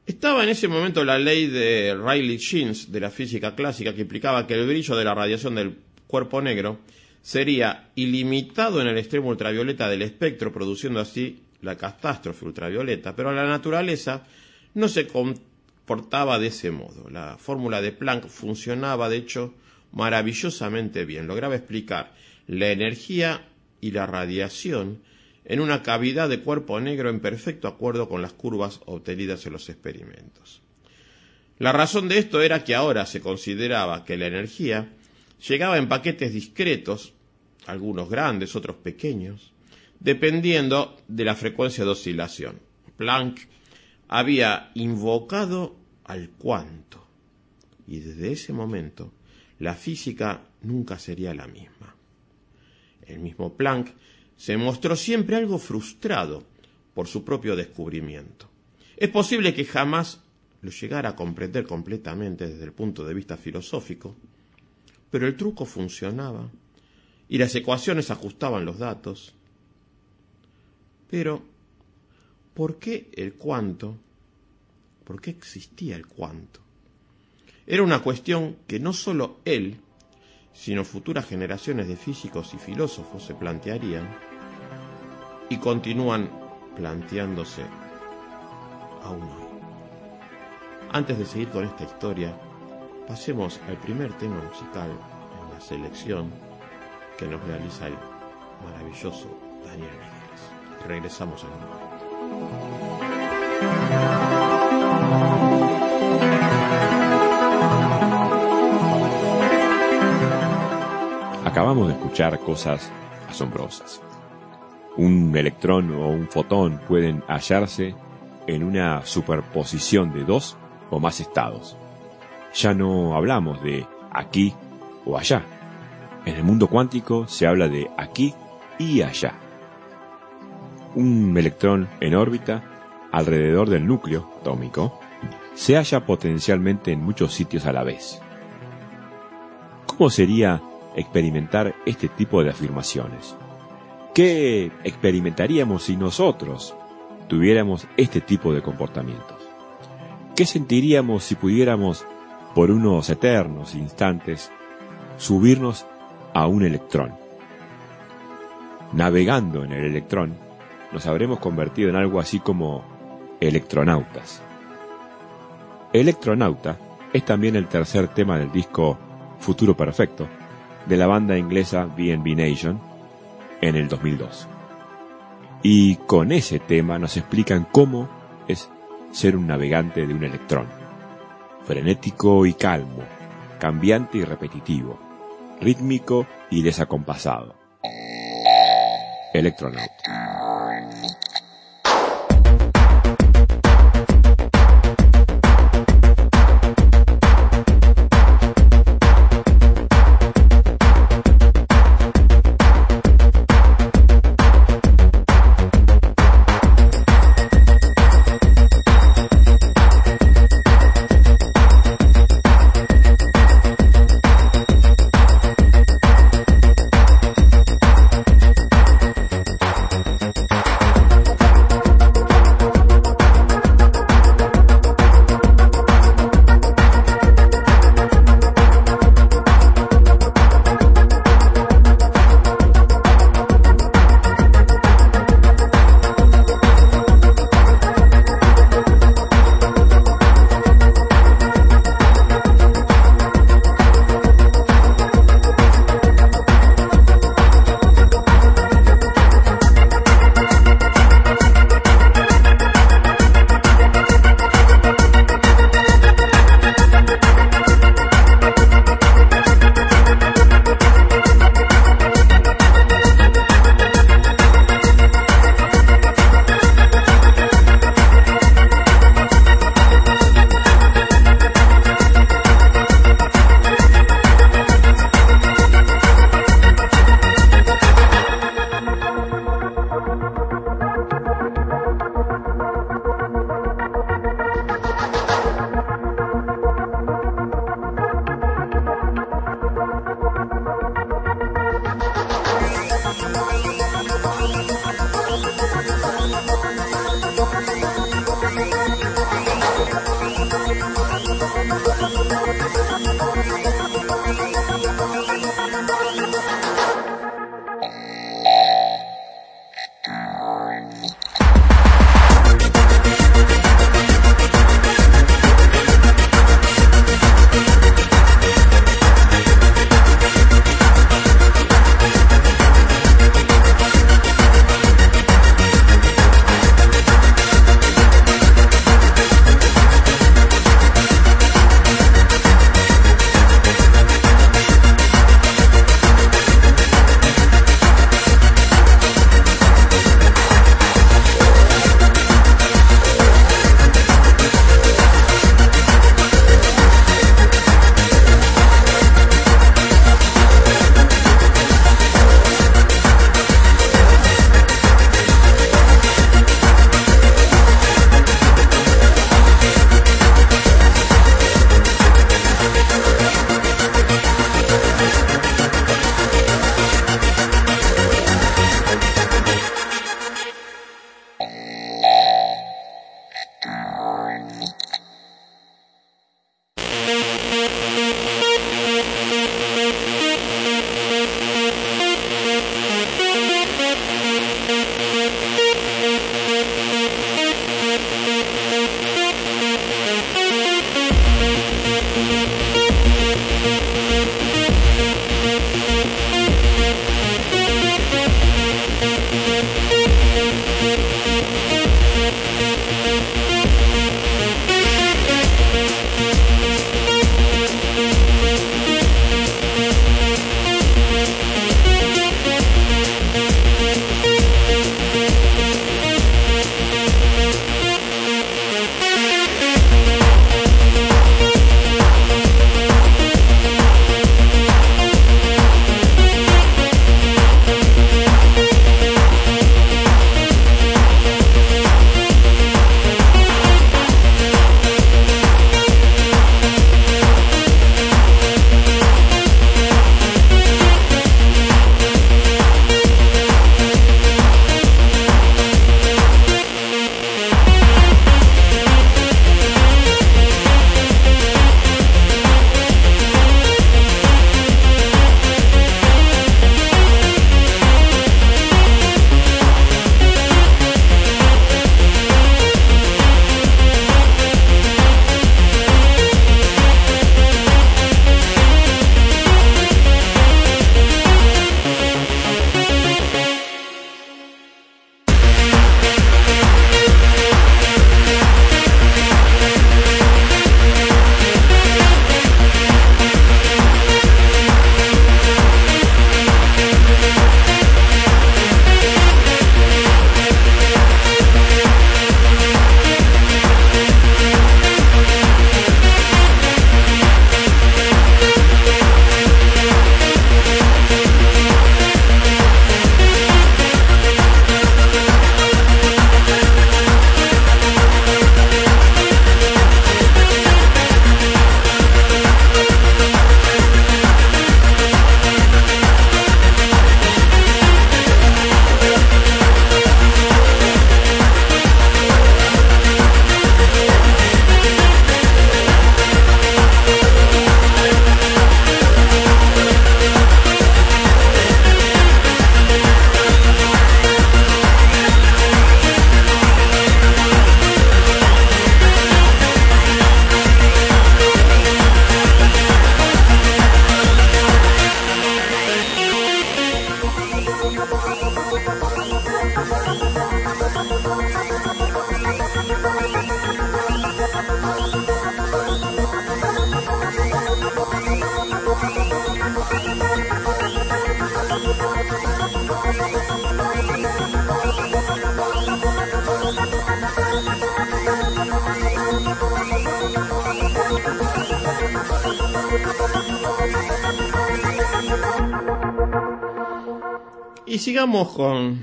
Estaba en ese momento la ley de Rayleigh-Jeans de la física clásica que implicaba que el brillo de la radiación del cuerpo negro sería ilimitado en el extremo ultravioleta del espectro, produciendo así la catástrofe ultravioleta, pero la naturaleza no se comportaba de ese modo. La fórmula de Planck funcionaba, de hecho, maravillosamente bien. Lograba explicar la energía y la radiación en una cavidad de cuerpo negro en perfecto acuerdo con las curvas obtenidas en los experimentos. La razón de esto era que ahora se consideraba que la energía llegaba en paquetes discretos, algunos grandes, otros pequeños, dependiendo de la frecuencia de oscilación. Planck había invocado al cuanto, y desde ese momento la física nunca sería la misma. El mismo Planck se mostró siempre algo frustrado por su propio descubrimiento. Es posible que jamás lo llegara a comprender completamente desde el punto de vista filosófico, pero el truco funcionaba y las ecuaciones ajustaban los datos. Pero, ¿por qué el cuánto? ¿Por qué existía el cuánto? Era una cuestión que no sólo él, sino futuras generaciones de físicos y filósofos se plantearían y continúan planteándose aún hoy. Antes de seguir con esta historia, pasemos al primer tema musical en la selección que nos realiza el maravilloso Daniel Migueles. Regresamos a momento. Acabamos de escuchar cosas asombrosas. Un electrón o un fotón pueden hallarse en una superposición de dos o más estados. Ya no hablamos de aquí o allá. En el mundo cuántico se habla de aquí y allá. Un electrón en órbita alrededor del núcleo atómico se halla potencialmente en muchos sitios a la vez. ¿Cómo sería experimentar este tipo de afirmaciones? ¿Qué experimentaríamos si nosotros tuviéramos este tipo de comportamientos? ¿Qué sentiríamos si pudiéramos, por unos eternos instantes, subirnos a un electrón? Navegando en el electrón, nos habremos convertido en algo así como electronautas. Electronauta es también el tercer tema del disco Futuro Perfecto de la banda inglesa BNB Nation en el 2002. Y con ese tema nos explican cómo es ser un navegante de un electrón. Frenético y calmo, cambiante y repetitivo, rítmico y desacompasado. Electronauta.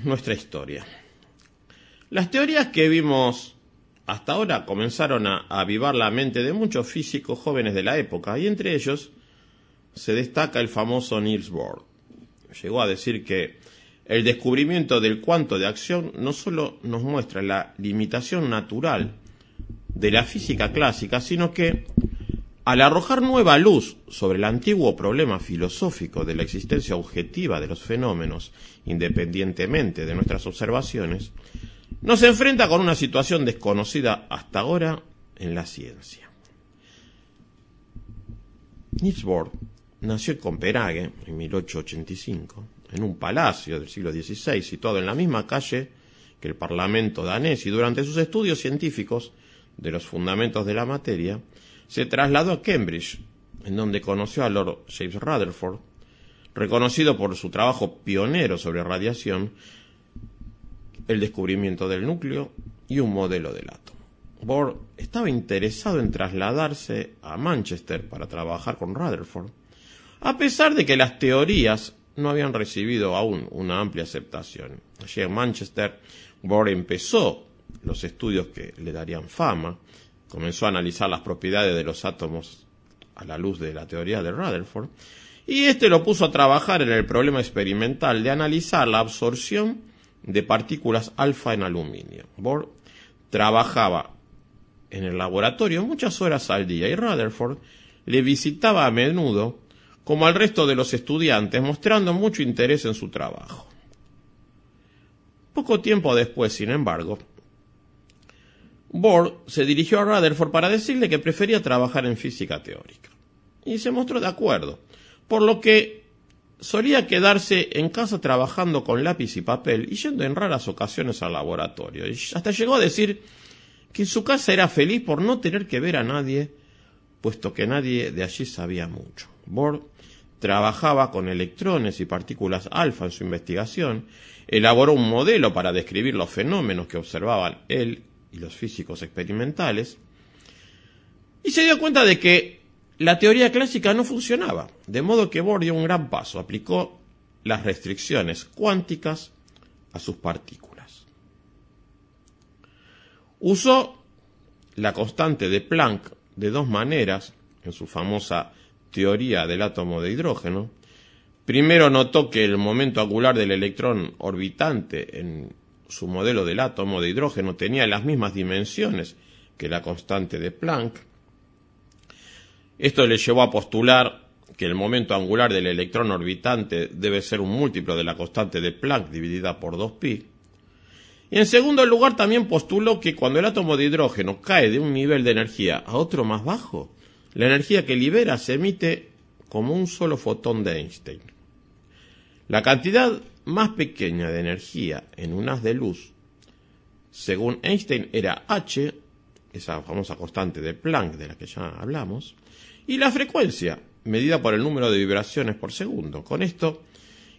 Nuestra historia. Las teorías que vimos hasta ahora comenzaron a avivar la mente de muchos físicos jóvenes de la época, y entre ellos se destaca el famoso Niels Bohr. Llegó a decir que el descubrimiento del cuanto de acción no solo nos muestra la limitación natural de la física clásica, sino que al arrojar nueva luz sobre el antiguo problema filosófico de la existencia objetiva de los fenómenos, independientemente de nuestras observaciones, nos enfrenta con una situación desconocida hasta ahora en la ciencia. Niels Bohr nació en Copenhague en 1885, en un palacio del siglo XVI situado en la misma calle que el Parlamento danés y durante sus estudios científicos de los fundamentos de la materia, se trasladó a Cambridge, en donde conoció a Lord James Rutherford, reconocido por su trabajo pionero sobre radiación, el descubrimiento del núcleo y un modelo del átomo. Bohr estaba interesado en trasladarse a Manchester para trabajar con Rutherford, a pesar de que las teorías no habían recibido aún una amplia aceptación. Allí en Manchester, Bohr empezó los estudios que le darían fama, comenzó a analizar las propiedades de los átomos a la luz de la teoría de Rutherford, y este lo puso a trabajar en el problema experimental de analizar la absorción de partículas alfa en aluminio. Bohr trabajaba en el laboratorio muchas horas al día y Rutherford le visitaba a menudo como al resto de los estudiantes, mostrando mucho interés en su trabajo. Poco tiempo después, sin embargo, Bohr se dirigió a Rutherford para decirle que prefería trabajar en física teórica. Y se mostró de acuerdo, por lo que solía quedarse en casa trabajando con lápiz y papel y yendo en raras ocasiones al laboratorio. Y hasta llegó a decir que en su casa era feliz por no tener que ver a nadie, puesto que nadie de allí sabía mucho. Bohr trabajaba con electrones y partículas alfa en su investigación, elaboró un modelo para describir los fenómenos que observaban él y los físicos experimentales, y se dio cuenta de que la teoría clásica no funcionaba, de modo que Bohr dio un gran paso, aplicó las restricciones cuánticas a sus partículas. Usó la constante de Planck de dos maneras en su famosa teoría del átomo de hidrógeno. Primero notó que el momento angular del electrón orbitante en su modelo del átomo de hidrógeno tenía las mismas dimensiones que la constante de Planck. Esto le llevó a postular que el momento angular del electrón orbitante debe ser un múltiplo de la constante de Planck dividida por 2pi. Y en segundo lugar también postuló que cuando el átomo de hidrógeno cae de un nivel de energía a otro más bajo, la energía que libera se emite como un solo fotón de Einstein. La cantidad más pequeña de energía en un haz de luz, según Einstein, era h, esa famosa constante de Planck de la que ya hablamos, y la frecuencia, medida por el número de vibraciones por segundo. Con esto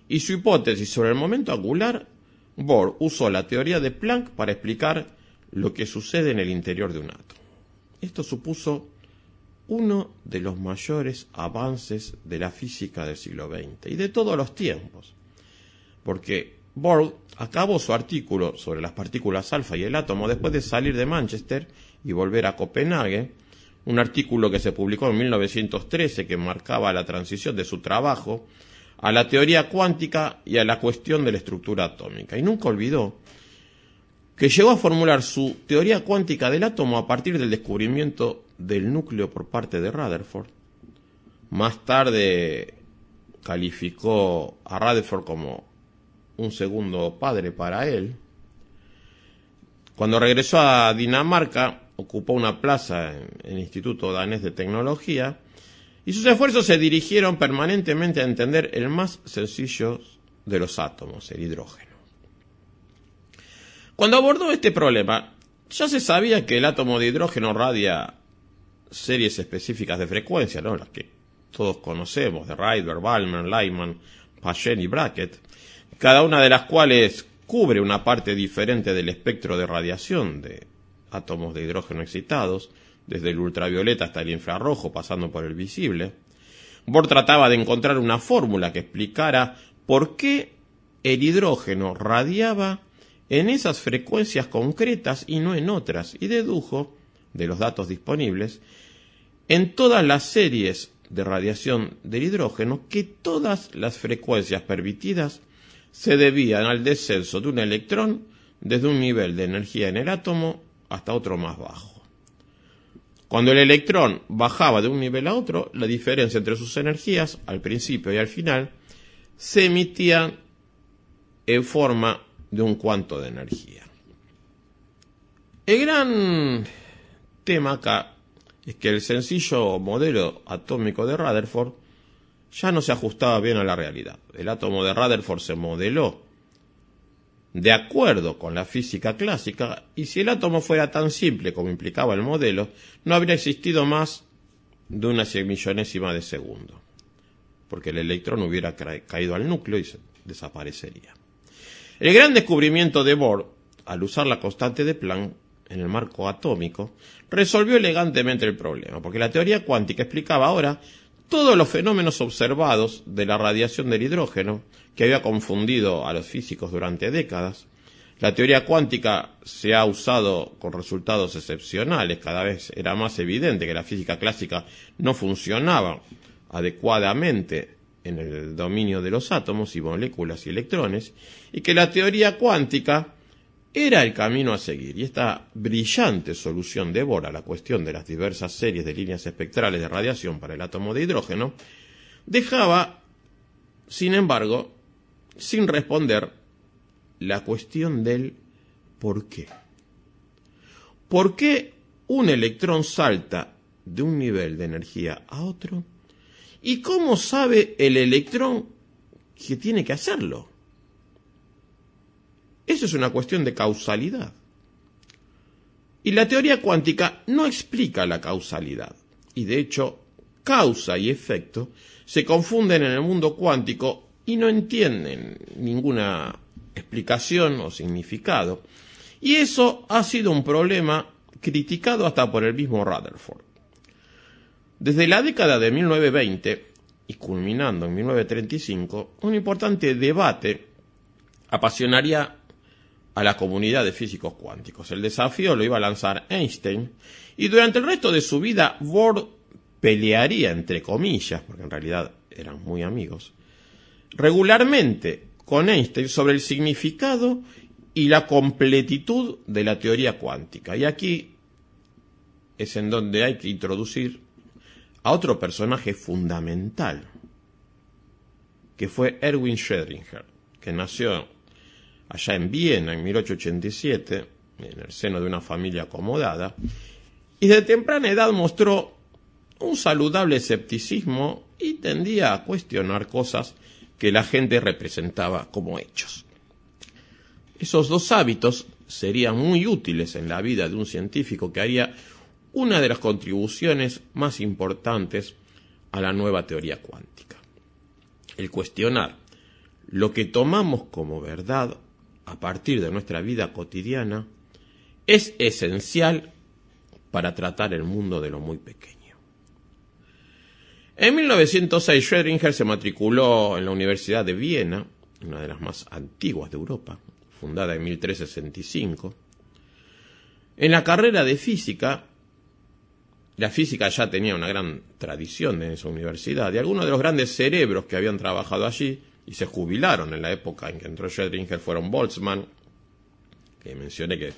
y su hipótesis sobre el momento angular, Bohr usó la teoría de Planck para explicar lo que sucede en el interior de un átomo. Esto supuso uno de los mayores avances de la física del siglo XX y de todos los tiempos porque Bohr acabó su artículo sobre las partículas alfa y el átomo después de salir de Manchester y volver a Copenhague, un artículo que se publicó en 1913 que marcaba la transición de su trabajo a la teoría cuántica y a la cuestión de la estructura atómica. Y nunca olvidó que llegó a formular su teoría cuántica del átomo a partir del descubrimiento del núcleo por parte de Rutherford. Más tarde calificó a Rutherford como un segundo padre para él. Cuando regresó a Dinamarca, ocupó una plaza en el Instituto Danés de Tecnología y sus esfuerzos se dirigieron permanentemente a entender el más sencillo de los átomos, el hidrógeno. Cuando abordó este problema, ya se sabía que el átomo de hidrógeno radia series específicas de frecuencia, ¿no? las que todos conocemos, de Rydberg, Balmer, Lyman, Paschen y Brackett, cada una de las cuales cubre una parte diferente del espectro de radiación de átomos de hidrógeno excitados, desde el ultravioleta hasta el infrarrojo, pasando por el visible. Bohr trataba de encontrar una fórmula que explicara por qué el hidrógeno radiaba en esas frecuencias concretas y no en otras, y dedujo, de los datos disponibles, en todas las series de radiación del hidrógeno que todas las frecuencias permitidas se debían al descenso de un electrón desde un nivel de energía en el átomo hasta otro más bajo. Cuando el electrón bajaba de un nivel a otro, la diferencia entre sus energías, al principio y al final, se emitía en forma de un cuanto de energía. El gran tema acá es que el sencillo modelo atómico de Rutherford ya no se ajustaba bien a la realidad. El átomo de Rutherford se modeló de acuerdo con la física clásica y si el átomo fuera tan simple como implicaba el modelo, no habría existido más de una millonésima de segundo, porque el electrón hubiera caído al núcleo y desaparecería. El gran descubrimiento de Bohr, al usar la constante de Planck en el marco atómico, resolvió elegantemente el problema, porque la teoría cuántica explicaba ahora todos los fenómenos observados de la radiación del hidrógeno, que había confundido a los físicos durante décadas. La teoría cuántica se ha usado con resultados excepcionales, cada vez era más evidente que la física clásica no funcionaba adecuadamente en el dominio de los átomos y moléculas y electrones, y que la teoría cuántica era el camino a seguir y esta brillante solución de Bohr a la cuestión de las diversas series de líneas espectrales de radiación para el átomo de hidrógeno dejaba, sin embargo, sin responder la cuestión del por qué. ¿Por qué un electrón salta de un nivel de energía a otro? ¿Y cómo sabe el electrón que tiene que hacerlo? Eso es una cuestión de causalidad. Y la teoría cuántica no explica la causalidad. Y de hecho, causa y efecto se confunden en el mundo cuántico y no entienden ninguna explicación o significado. Y eso ha sido un problema criticado hasta por el mismo Rutherford. Desde la década de 1920 y culminando en 1935, un importante debate apasionaría a la comunidad de físicos cuánticos. El desafío lo iba a lanzar Einstein y durante el resto de su vida Bohr pelearía, entre comillas, porque en realidad eran muy amigos, regularmente con Einstein sobre el significado y la completitud de la teoría cuántica. Y aquí es en donde hay que introducir a otro personaje fundamental, que fue Erwin Schrödinger, que nació allá en Viena en 1887, en el seno de una familia acomodada, y de temprana edad mostró un saludable escepticismo y tendía a cuestionar cosas que la gente representaba como hechos. Esos dos hábitos serían muy útiles en la vida de un científico que haría una de las contribuciones más importantes a la nueva teoría cuántica. El cuestionar lo que tomamos como verdad a partir de nuestra vida cotidiana es esencial para tratar el mundo de lo muy pequeño. En 1906 Schrödinger se matriculó en la Universidad de Viena, una de las más antiguas de Europa, fundada en 1365. En la carrera de física, la física ya tenía una gran tradición en esa universidad y algunos de los grandes cerebros que habían trabajado allí y se jubilaron en la época en que entró Schrödinger fueron Boltzmann, que mencioné que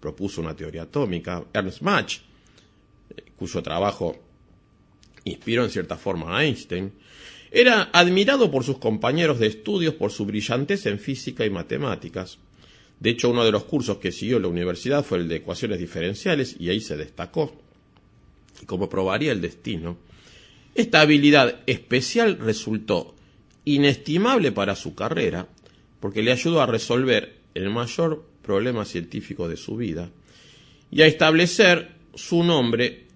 propuso una teoría atómica, Ernst Mach, eh, cuyo trabajo inspiró en cierta forma a Einstein, era admirado por sus compañeros de estudios por su brillantez en física y matemáticas. De hecho, uno de los cursos que siguió la universidad fue el de ecuaciones diferenciales y ahí se destacó. Y como probaría el destino, esta habilidad especial resultó inestimable para su carrera, porque le ayudó a resolver el mayor problema científico de su vida y a establecer su nombre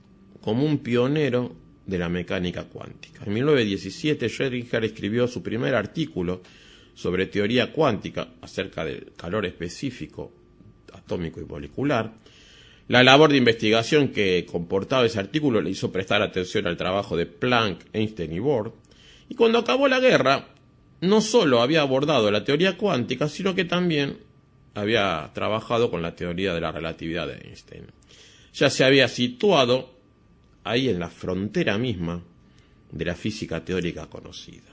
como un pionero de la mecánica cuántica. En 1917 Schrödinger escribió su primer artículo sobre teoría cuántica acerca del calor específico atómico y molecular. La labor de investigación que comportaba ese artículo le hizo prestar atención al trabajo de Planck, Einstein y Bohr, y cuando acabó la guerra, no solo había abordado la teoría cuántica, sino que también había trabajado con la teoría de la relatividad de Einstein. Ya se había situado ahí en la frontera misma de la física teórica conocida.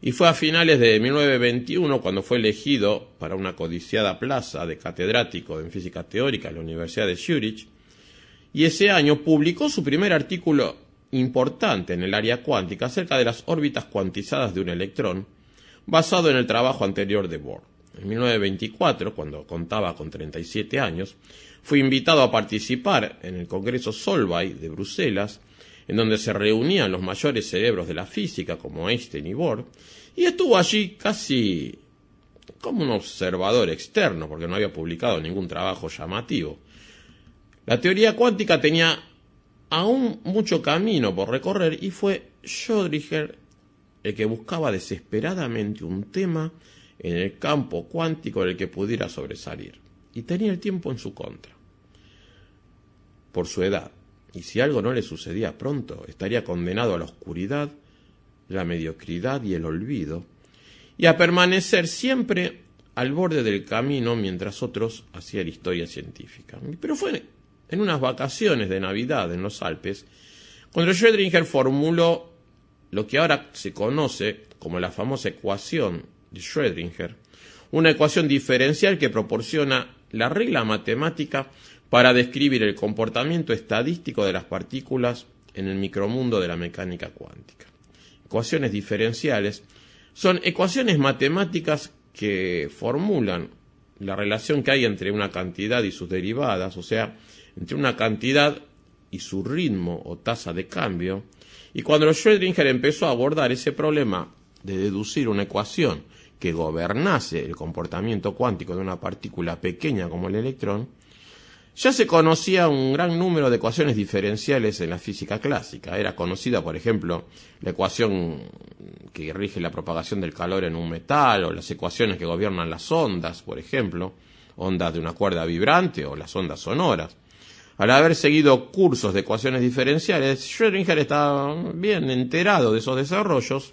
Y fue a finales de 1921 cuando fue elegido para una codiciada plaza de catedrático en física teórica en la Universidad de Zurich, y ese año publicó su primer artículo importante en el área cuántica acerca de las órbitas cuantizadas de un electrón, basado en el trabajo anterior de Bohr. En 1924, cuando contaba con 37 años, fue invitado a participar en el Congreso Solvay de Bruselas, en donde se reunían los mayores cerebros de la física como Einstein y Bohr, y estuvo allí casi como un observador externo, porque no había publicado ningún trabajo llamativo. La teoría cuántica tenía aún mucho camino por recorrer y fue Schrödinger el que buscaba desesperadamente un tema en el campo cuántico en el que pudiera sobresalir. Y tenía el tiempo en su contra. Por su edad, y si algo no le sucedía pronto, estaría condenado a la oscuridad, la mediocridad y el olvido, y a permanecer siempre al borde del camino mientras otros hacían historia científica. Pero fue en unas vacaciones de Navidad en los Alpes cuando Schrödinger formuló lo que ahora se conoce como la famosa ecuación de Schrödinger, una ecuación diferencial que proporciona la regla matemática para describir el comportamiento estadístico de las partículas en el micromundo de la mecánica cuántica. Ecuaciones diferenciales son ecuaciones matemáticas que formulan la relación que hay entre una cantidad y sus derivadas, o sea, entre una cantidad y su ritmo o tasa de cambio. Y cuando Schrödinger empezó a abordar ese problema de deducir una ecuación que gobernase el comportamiento cuántico de una partícula pequeña como el electrón, ya se conocía un gran número de ecuaciones diferenciales en la física clásica. Era conocida, por ejemplo, la ecuación que rige la propagación del calor en un metal, o las ecuaciones que gobiernan las ondas, por ejemplo, ondas de una cuerda vibrante o las ondas sonoras. Al haber seguido cursos de ecuaciones diferenciales, Schrödinger estaba bien enterado de esos desarrollos,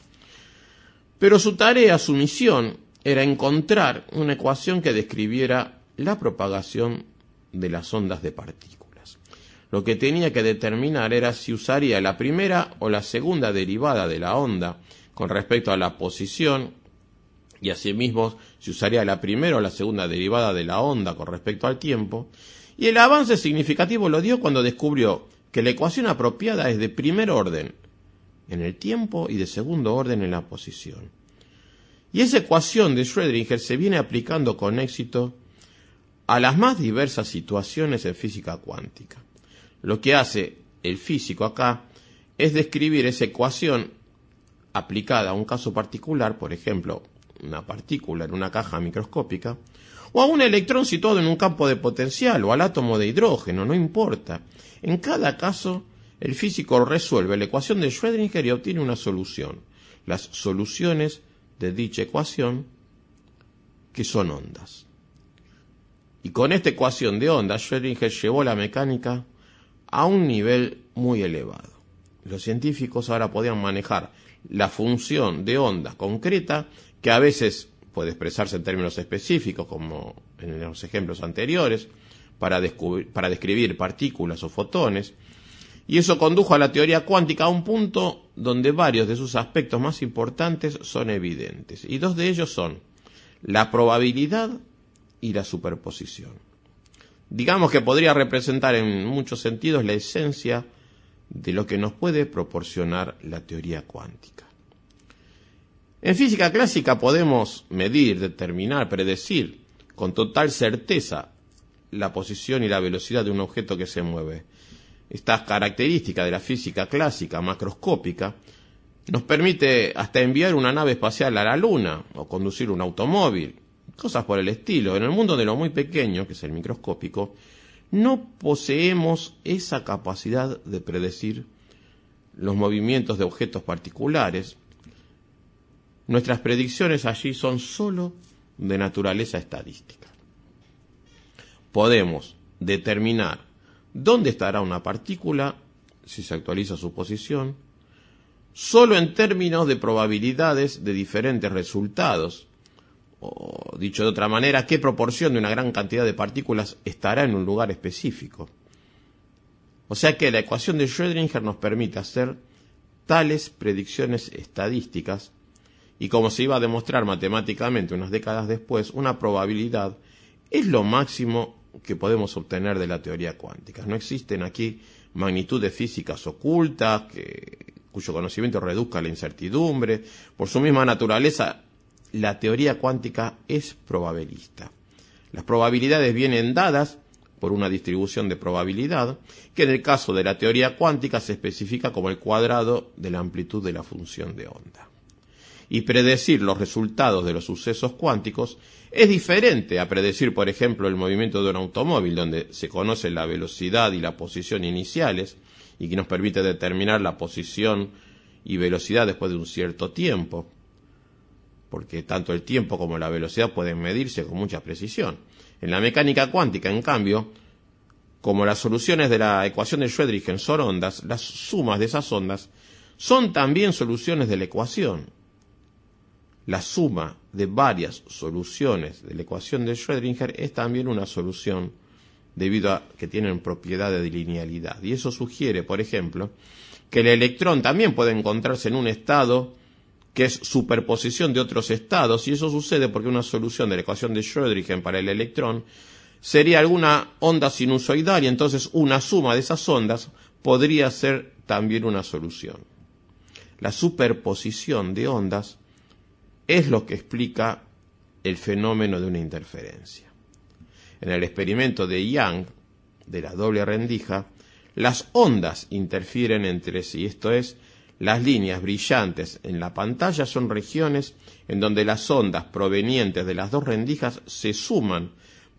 pero su tarea, su misión, era encontrar una ecuación que describiera la propagación de las ondas de partículas. Lo que tenía que determinar era si usaría la primera o la segunda derivada de la onda con respecto a la posición y asimismo si usaría la primera o la segunda derivada de la onda con respecto al tiempo. Y el avance significativo lo dio cuando descubrió que la ecuación apropiada es de primer orden en el tiempo y de segundo orden en la posición. Y esa ecuación de Schrödinger se viene aplicando con éxito a las más diversas situaciones en física cuántica. Lo que hace el físico acá es describir esa ecuación aplicada a un caso particular, por ejemplo, una partícula en una caja microscópica, o a un electrón situado en un campo de potencial, o al átomo de hidrógeno, no importa. En cada caso, el físico resuelve la ecuación de Schrödinger y obtiene una solución. Las soluciones de dicha ecuación, que son ondas. Y con esta ecuación de onda, Schrödinger llevó la mecánica a un nivel muy elevado. Los científicos ahora podían manejar la función de onda concreta, que a veces puede expresarse en términos específicos, como en los ejemplos anteriores, para, para describir partículas o fotones, y eso condujo a la teoría cuántica a un punto donde varios de sus aspectos más importantes son evidentes, y dos de ellos son la probabilidad y la superposición. Digamos que podría representar en muchos sentidos la esencia de lo que nos puede proporcionar la teoría cuántica. En física clásica podemos medir, determinar, predecir con total certeza la posición y la velocidad de un objeto que se mueve. Esta característica de la física clásica macroscópica nos permite hasta enviar una nave espacial a la Luna o conducir un automóvil cosas por el estilo. En el mundo de lo muy pequeño, que es el microscópico, no poseemos esa capacidad de predecir los movimientos de objetos particulares. Nuestras predicciones allí son sólo de naturaleza estadística. Podemos determinar dónde estará una partícula si se actualiza su posición, solo en términos de probabilidades de diferentes resultados. O dicho de otra manera, qué proporción de una gran cantidad de partículas estará en un lugar específico. O sea que la ecuación de Schrödinger nos permite hacer tales predicciones estadísticas y como se iba a demostrar matemáticamente unas décadas después, una probabilidad es lo máximo que podemos obtener de la teoría cuántica. No existen aquí magnitudes físicas ocultas cuyo conocimiento reduzca la incertidumbre. Por su misma naturaleza, la teoría cuántica es probabilista. Las probabilidades vienen dadas por una distribución de probabilidad, que en el caso de la teoría cuántica se especifica como el cuadrado de la amplitud de la función de onda y predecir los resultados de los sucesos cuánticos es diferente a predecir, por ejemplo, el movimiento de un automóvil, donde se conoce la velocidad y la posición iniciales, y que nos permite determinar la posición y velocidad después de un cierto tiempo, porque tanto el tiempo como la velocidad pueden medirse con mucha precisión. En la mecánica cuántica, en cambio, como las soluciones de la ecuación de Schrödinger son ondas, las sumas de esas ondas son también soluciones de la ecuación, la suma de varias soluciones de la ecuación de Schrödinger es también una solución debido a que tienen propiedades de linealidad. Y eso sugiere, por ejemplo, que el electrón también puede encontrarse en un estado que es superposición de otros estados, y eso sucede porque una solución de la ecuación de Schrödinger para el electrón sería alguna onda sinusoidal, y entonces una suma de esas ondas podría ser también una solución. La superposición de ondas es lo que explica el fenómeno de una interferencia. En el experimento de Young, de la doble rendija, las ondas interfieren entre sí, esto es, las líneas brillantes en la pantalla son regiones en donde las ondas provenientes de las dos rendijas se suman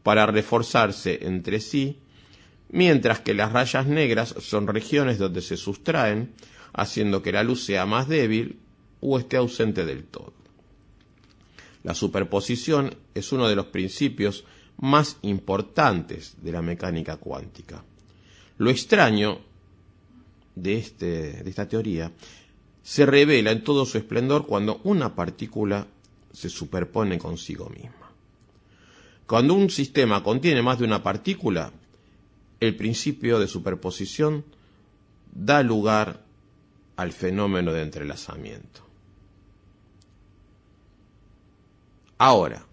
para reforzarse entre sí, mientras que las rayas negras son regiones donde se sustraen, haciendo que la luz sea más débil o esté ausente del todo. La superposición es uno de los principios más importantes de la mecánica cuántica. Lo extraño de, este, de esta teoría se revela en todo su esplendor cuando una partícula se superpone consigo misma. Cuando un sistema contiene más de una partícula, el principio de superposición da lugar al fenómeno de entrelazamiento. Ahora,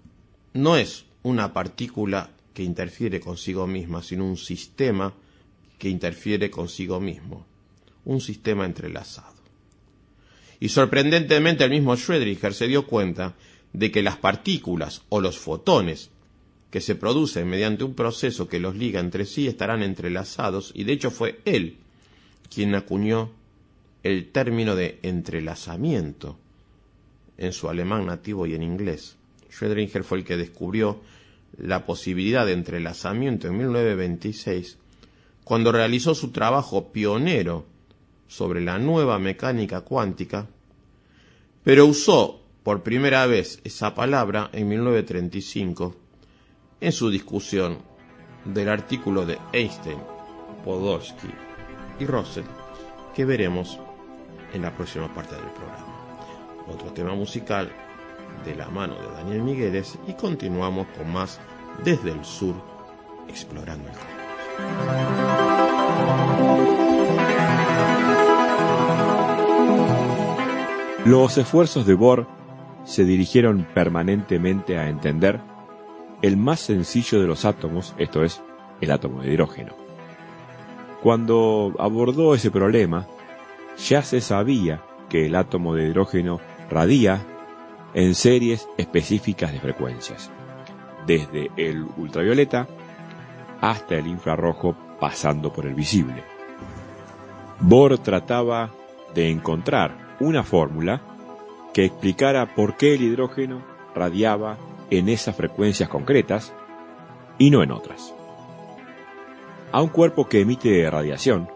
no es una partícula que interfiere consigo misma, sino un sistema que interfiere consigo mismo, un sistema entrelazado. Y sorprendentemente el mismo Schrödinger se dio cuenta de que las partículas o los fotones que se producen mediante un proceso que los liga entre sí estarán entrelazados y de hecho fue él quien acuñó el término de entrelazamiento en su alemán nativo y en inglés. Schrödinger fue el que descubrió la posibilidad de entrelazamiento en 1926 cuando realizó su trabajo pionero sobre la nueva mecánica cuántica, pero usó por primera vez esa palabra en 1935 en su discusión del artículo de Einstein, Podolsky y Russell que veremos en la próxima parte del programa. Otro tema musical de la mano de Daniel Migueles y continuamos con más desde el sur explorando el Los esfuerzos de Bohr se dirigieron permanentemente a entender el más sencillo de los átomos, esto es, el átomo de hidrógeno. Cuando abordó ese problema, ya se sabía que el átomo de hidrógeno radia en series específicas de frecuencias, desde el ultravioleta hasta el infrarrojo pasando por el visible. Bohr trataba de encontrar una fórmula que explicara por qué el hidrógeno radiaba en esas frecuencias concretas y no en otras. A un cuerpo que emite radiación,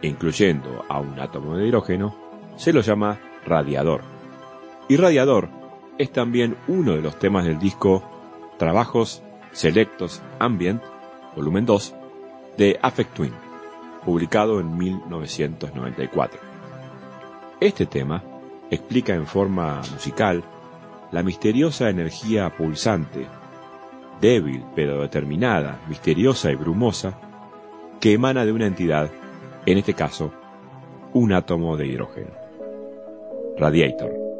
incluyendo a un átomo de hidrógeno, se lo llama radiador. Y radiador es también uno de los temas del disco Trabajos Selectos Ambient, volumen 2, de Affect Twin, publicado en 1994. Este tema explica en forma musical la misteriosa energía pulsante, débil pero determinada, misteriosa y brumosa, que emana de una entidad, en este caso, un átomo de hidrógeno. Radiator.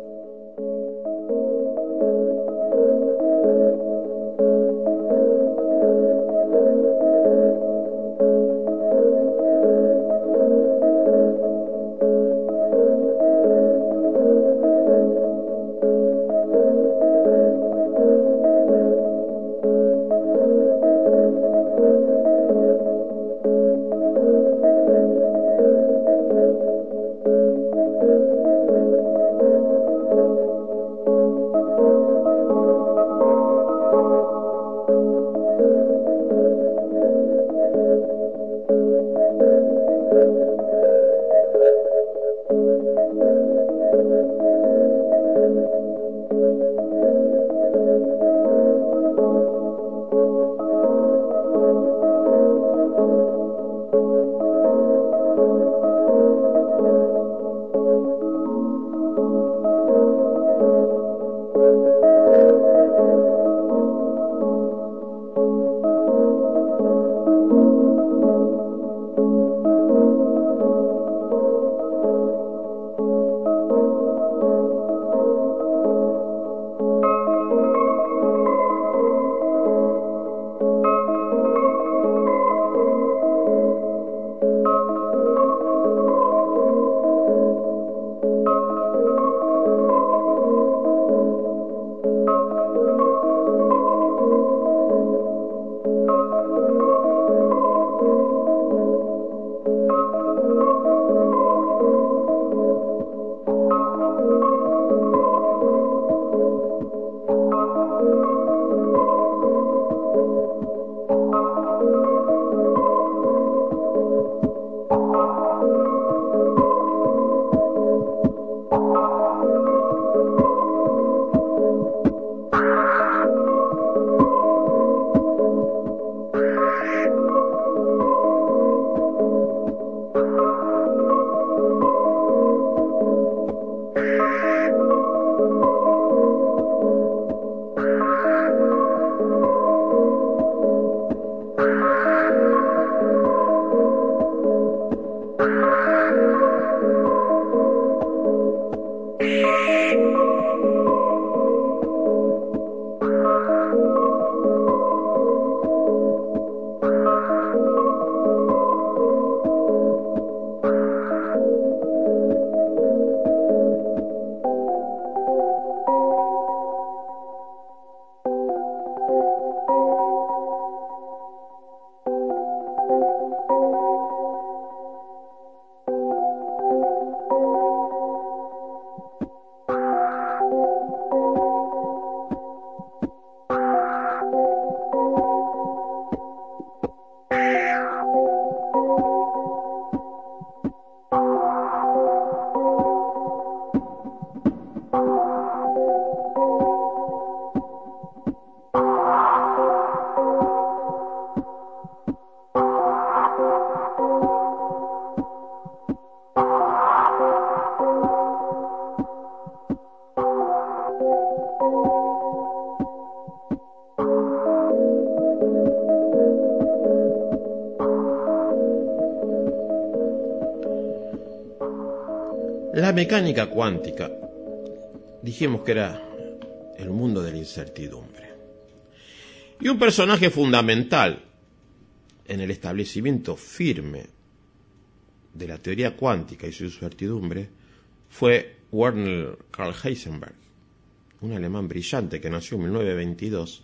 Mecánica cuántica, dijimos que era el mundo de la incertidumbre. Y un personaje fundamental en el establecimiento firme de la teoría cuántica y su incertidumbre fue Werner Karl Heisenberg, un alemán brillante que nació en 1922,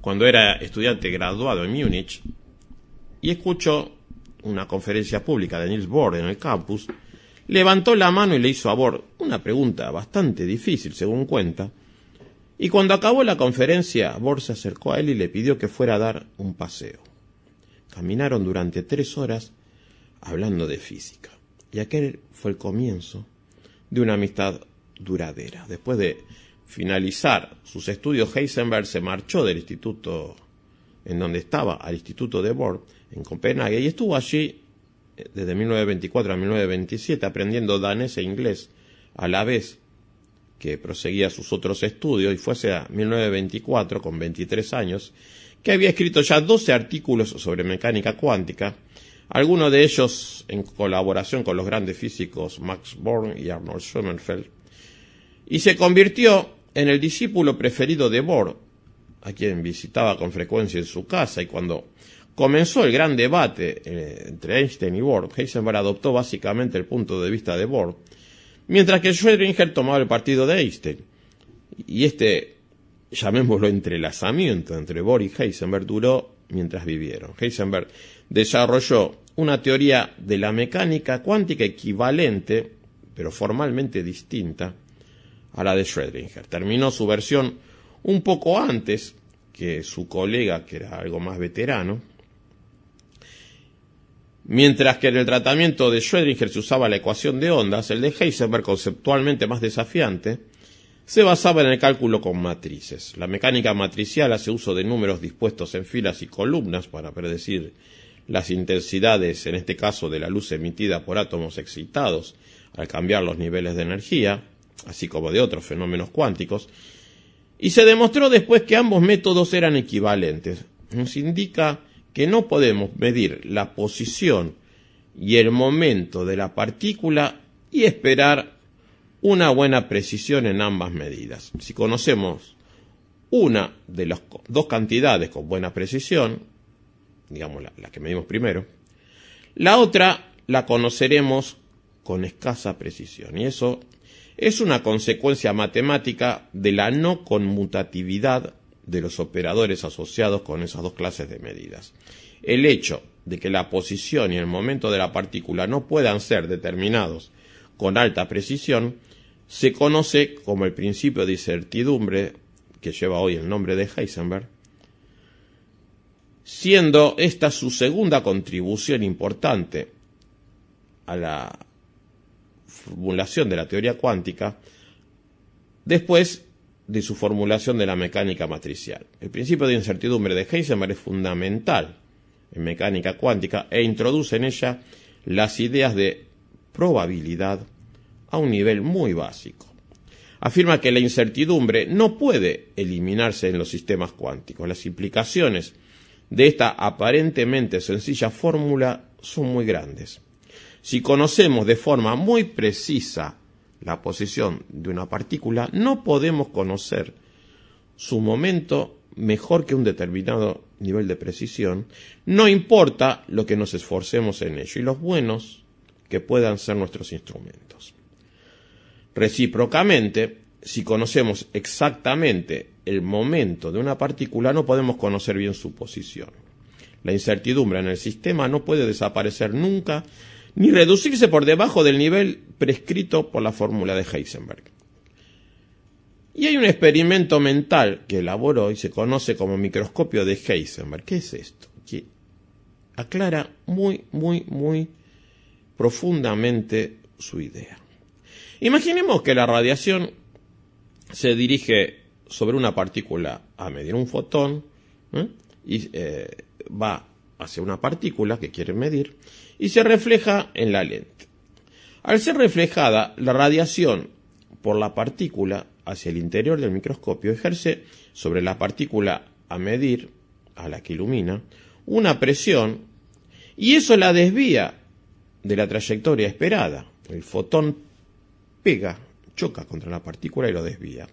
cuando era estudiante graduado en Múnich, y escuchó una conferencia pública de Niels Bohr en el campus, levantó la mano y le hizo a Bohr una pregunta bastante difícil, según cuenta, y cuando acabó la conferencia, Bohr se acercó a él y le pidió que fuera a dar un paseo. Caminaron durante tres horas hablando de física, y aquel fue el comienzo de una amistad duradera. Después de finalizar sus estudios, Heisenberg se marchó del instituto en donde estaba, al instituto de Bohr, en Copenhague, y estuvo allí desde 1924 a 1927 aprendiendo danés e inglés a la vez que proseguía sus otros estudios y fue hacia 1924, con 23 años, que había escrito ya 12 artículos sobre mecánica cuántica, algunos de ellos en colaboración con los grandes físicos Max Born y Arnold Schoenfeld, y se convirtió en el discípulo preferido de Bohr, a quien visitaba con frecuencia en su casa, y cuando comenzó el gran debate eh, entre Einstein y Bohr, Heisenberg adoptó básicamente el punto de vista de Bohr, mientras que Schrödinger tomaba el partido de Einstein. Y este, llamémoslo entrelazamiento entre Bohr y Heisenberg, duró mientras vivieron. Heisenberg desarrolló una teoría de la mecánica cuántica equivalente, pero formalmente distinta, a la de Schrödinger. Terminó su versión un poco antes que su colega, que era algo más veterano, Mientras que en el tratamiento de Schrödinger se usaba la ecuación de ondas, el de Heisenberg, conceptualmente más desafiante, se basaba en el cálculo con matrices. La mecánica matricial hace uso de números dispuestos en filas y columnas para predecir las intensidades, en este caso de la luz emitida por átomos excitados, al cambiar los niveles de energía, así como de otros fenómenos cuánticos, y se demostró después que ambos métodos eran equivalentes. Nos indica que no podemos medir la posición y el momento de la partícula y esperar una buena precisión en ambas medidas. Si conocemos una de las dos cantidades con buena precisión, digamos la, que medimos primero, la otra la conoceremos con escasa precisión. Y eso es una consecuencia matemática de la no conmutatividad de los operadores asociados con esas dos clases de medidas. El hecho de que la posición y el momento de la partícula no puedan ser determinados con alta precisión se conoce como el principio de incertidumbre que lleva hoy el nombre de Heisenberg, siendo esta su segunda contribución importante a la formulación de la teoría cuántica, después de su formulación de la mecánica matricial. El principio de incertidumbre de Heisenberg es fundamental en mecánica cuántica e introduce en ella las ideas de probabilidad a un nivel muy básico. Afirma que la incertidumbre no puede eliminarse en los sistemas cuánticos. Las implicaciones de esta aparentemente sencilla fórmula son muy grandes. Si conocemos de forma muy precisa la posición de una partícula, no podemos conocer su momento mejor que un determinado nivel de precisión, no importa lo que nos esforcemos en ello y los buenos que puedan ser nuestros instrumentos. Recíprocamente, si conocemos exactamente el momento de una partícula, no podemos conocer bien su posición. La incertidumbre en el sistema no puede desaparecer nunca ni reducirse por debajo del nivel prescrito por la fórmula de Heisenberg. Y hay un experimento mental que elaboró y se conoce como microscopio de Heisenberg. ¿Qué es esto? Que aclara muy, muy, muy profundamente su idea. Imaginemos que la radiación se dirige sobre una partícula a medir un fotón ¿eh? y eh, va hacia una partícula que quiere medir y se refleja en la lente. Al ser reflejada, la radiación por la partícula hacia el interior del microscopio ejerce sobre la partícula a medir, a la que ilumina, una presión y eso la desvía de la trayectoria esperada. El fotón pega, choca contra la partícula y lo desvía.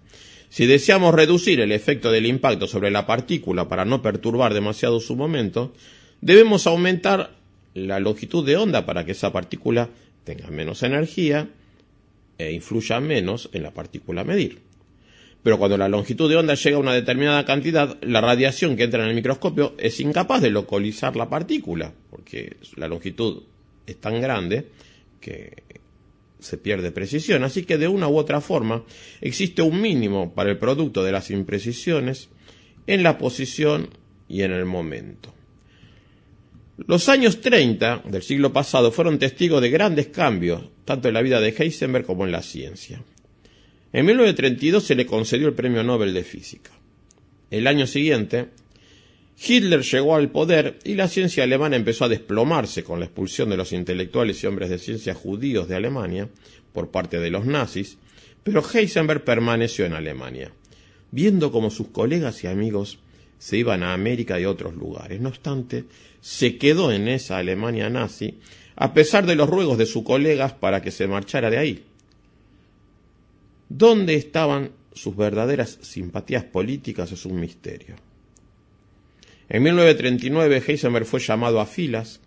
Si deseamos reducir el efecto del impacto sobre la partícula para no perturbar demasiado su momento, debemos aumentar la longitud de onda para que esa partícula tenga menos energía e influya menos en la partícula a medir. Pero cuando la longitud de onda llega a una determinada cantidad, la radiación que entra en el microscopio es incapaz de localizar la partícula, porque la longitud es tan grande que se pierde precisión. Así que de una u otra forma existe un mínimo para el producto de las imprecisiones en la posición y en el momento. Los años 30 del siglo pasado fueron testigos de grandes cambios, tanto en la vida de Heisenberg como en la ciencia. En 1932 se le concedió el Premio Nobel de Física. El año siguiente, Hitler llegó al poder y la ciencia alemana empezó a desplomarse con la expulsión de los intelectuales y hombres de ciencia judíos de Alemania por parte de los nazis, pero Heisenberg permaneció en Alemania, viendo cómo sus colegas y amigos se iban a América y otros lugares. No obstante, se quedó en esa Alemania nazi, a pesar de los ruegos de sus colegas para que se marchara de ahí. ¿Dónde estaban sus verdaderas simpatías políticas? Es un misterio. En 1939 Heisenberg fue llamado a filas,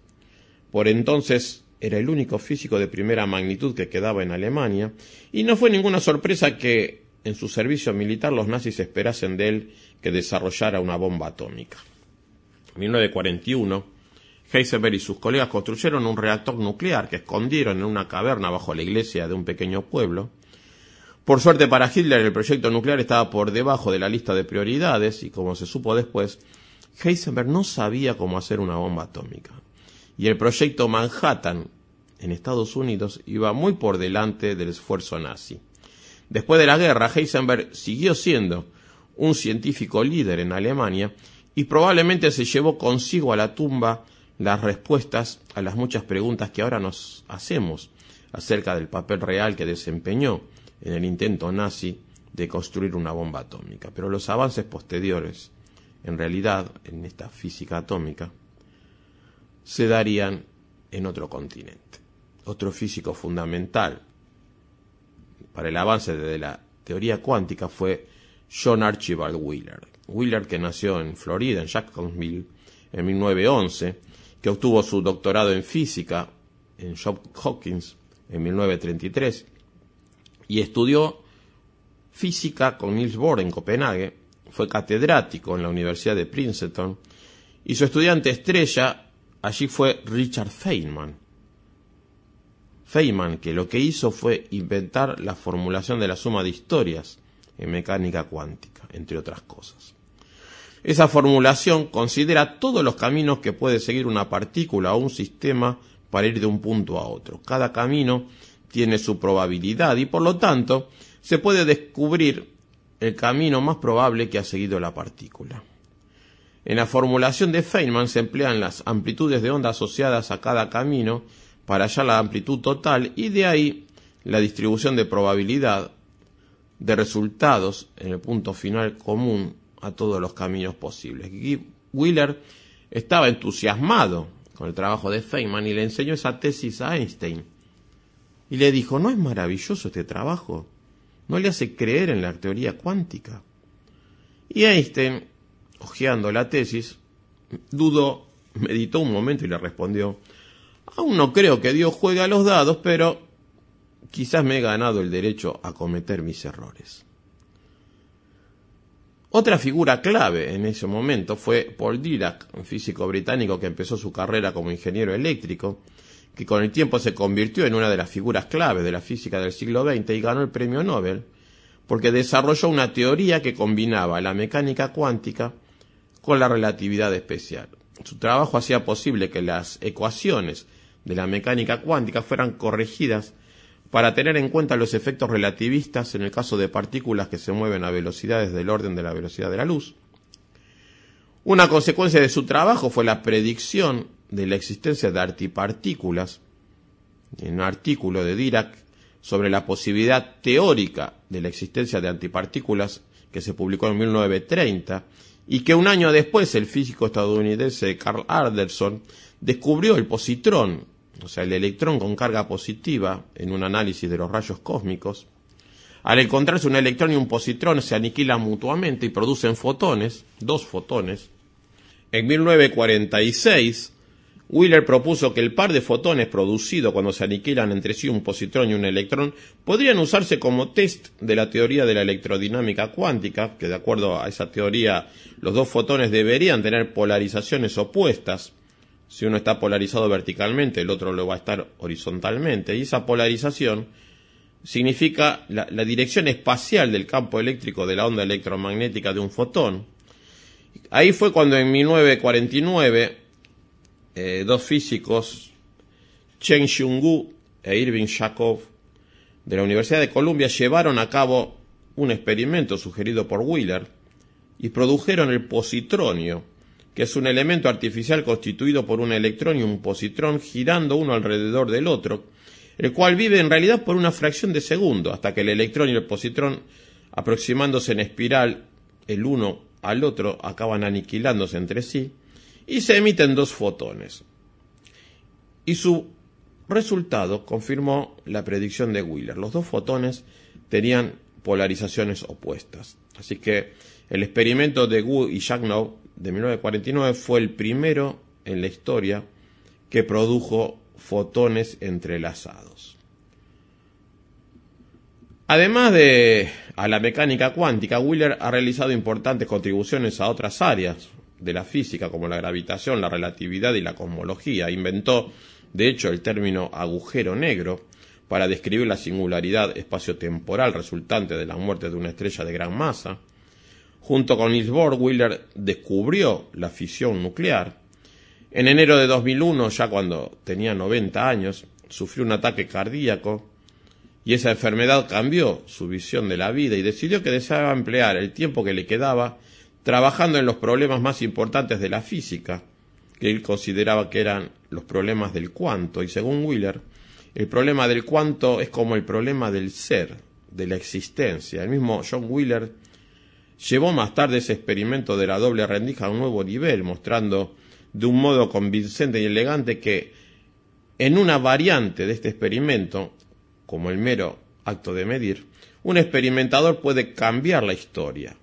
por entonces era el único físico de primera magnitud que quedaba en Alemania, y no fue ninguna sorpresa que en su servicio militar los nazis esperasen de él que desarrollara una bomba atómica. En 1941, Heisenberg y sus colegas construyeron un reactor nuclear que escondieron en una caverna bajo la iglesia de un pequeño pueblo. Por suerte para Hitler, el proyecto nuclear estaba por debajo de la lista de prioridades y, como se supo después, Heisenberg no sabía cómo hacer una bomba atómica. Y el proyecto Manhattan en Estados Unidos iba muy por delante del esfuerzo nazi. Después de la guerra, Heisenberg siguió siendo un científico líder en Alemania y probablemente se llevó consigo a la tumba las respuestas a las muchas preguntas que ahora nos hacemos acerca del papel real que desempeñó en el intento nazi de construir una bomba atómica. Pero los avances posteriores, en realidad, en esta física atómica, se darían en otro continente. Otro físico fundamental para el avance de la teoría cuántica fue John Archibald Wheeler. Wheeler que nació en Florida, en Jacksonville, en 1911, que obtuvo su doctorado en física en Johns Hopkins en 1933 y estudió física con Niels Bohr en Copenhague, fue catedrático en la Universidad de Princeton y su estudiante estrella allí fue Richard Feynman. Feynman, que lo que hizo fue inventar la formulación de la suma de historias en mecánica cuántica, entre otras cosas. Esa formulación considera todos los caminos que puede seguir una partícula o un sistema para ir de un punto a otro. Cada camino tiene su probabilidad y por lo tanto se puede descubrir el camino más probable que ha seguido la partícula. En la formulación de Feynman se emplean las amplitudes de onda asociadas a cada camino para hallar la amplitud total y de ahí la distribución de probabilidad de resultados en el punto final común a todos los caminos posibles. Wheeler estaba entusiasmado con el trabajo de Feynman y le enseñó esa tesis a Einstein. Y le dijo, ¿no es maravilloso este trabajo? ¿No le hace creer en la teoría cuántica? Y Einstein, hojeando la tesis, dudó, meditó un momento y le respondió, aún no creo que Dios juegue a los dados, pero quizás me he ganado el derecho a cometer mis errores. Otra figura clave en ese momento fue Paul Dirac, un físico británico que empezó su carrera como ingeniero eléctrico, que con el tiempo se convirtió en una de las figuras clave de la física del siglo XX y ganó el premio Nobel, porque desarrolló una teoría que combinaba la mecánica cuántica con la relatividad especial. Su trabajo hacía posible que las ecuaciones de la mecánica cuántica fueran corregidas para tener en cuenta los efectos relativistas en el caso de partículas que se mueven a velocidades del orden de la velocidad de la luz. Una consecuencia de su trabajo fue la predicción de la existencia de antipartículas en un artículo de Dirac sobre la posibilidad teórica de la existencia de antipartículas que se publicó en 1930 y que un año después el físico estadounidense Carl Anderson descubrió el positrón o sea, el electrón con carga positiva en un análisis de los rayos cósmicos, al encontrarse un electrón y un positrón se aniquilan mutuamente y producen fotones, dos fotones. En 1946, Wheeler propuso que el par de fotones producido cuando se aniquilan entre sí un positrón y un electrón podrían usarse como test de la teoría de la electrodinámica cuántica, que de acuerdo a esa teoría los dos fotones deberían tener polarizaciones opuestas si uno está polarizado verticalmente, el otro lo va a estar horizontalmente. Y esa polarización significa la, dirección espacial del campo eléctrico de la onda electromagnética de un fotón. Ahí fue cuando en 1949 eh, dos físicos, Chen Xionggu e Irving Yakov, de la Universidad de Columbia, llevaron a cabo un experimento sugerido por Wheeler y produjeron el positronio, que es un elemento artificial constituido por un electrón y un positrón girando uno alrededor del otro, el cual vive en realidad por una fracción de segundo, hasta que el electrón y el positrón, aproximándose en espiral el uno al otro, acaban aniquilándose entre sí, y se emiten dos fotones. Y su resultado confirmó la predicción de Wheeler. Los dos fotones tenían polarizaciones opuestas. Así que el experimento de Wu y Jagnow de 1949 fue el primero en la historia que produjo fotones entrelazados. Además de a la mecánica cuántica, Wheeler ha realizado importantes contribuciones a otras áreas de la física como la gravitación, la relatividad y la cosmología. Inventó, de hecho, el término agujero negro para describir la singularidad espaciotemporal resultante de la muerte de una estrella de gran masa. Junto con Niels Bohr, Wheeler descubrió la fisión nuclear. En enero de 2001, ya cuando tenía 90 años, sufrió un ataque cardíaco y esa enfermedad cambió su visión de la vida y decidió que deseaba emplear el tiempo que le quedaba trabajando en los problemas más importantes de la física, que él consideraba que eran los problemas del cuanto, y según Wheeler, el problema del cuanto es como el problema del ser, de la existencia. El mismo John Wheeler llevó más tarde ese experimento de la doble rendija a un nuevo nivel, mostrando de un modo convincente y elegante que en una variante de este experimento, como el mero acto de medir, un experimentador puede cambiar la historia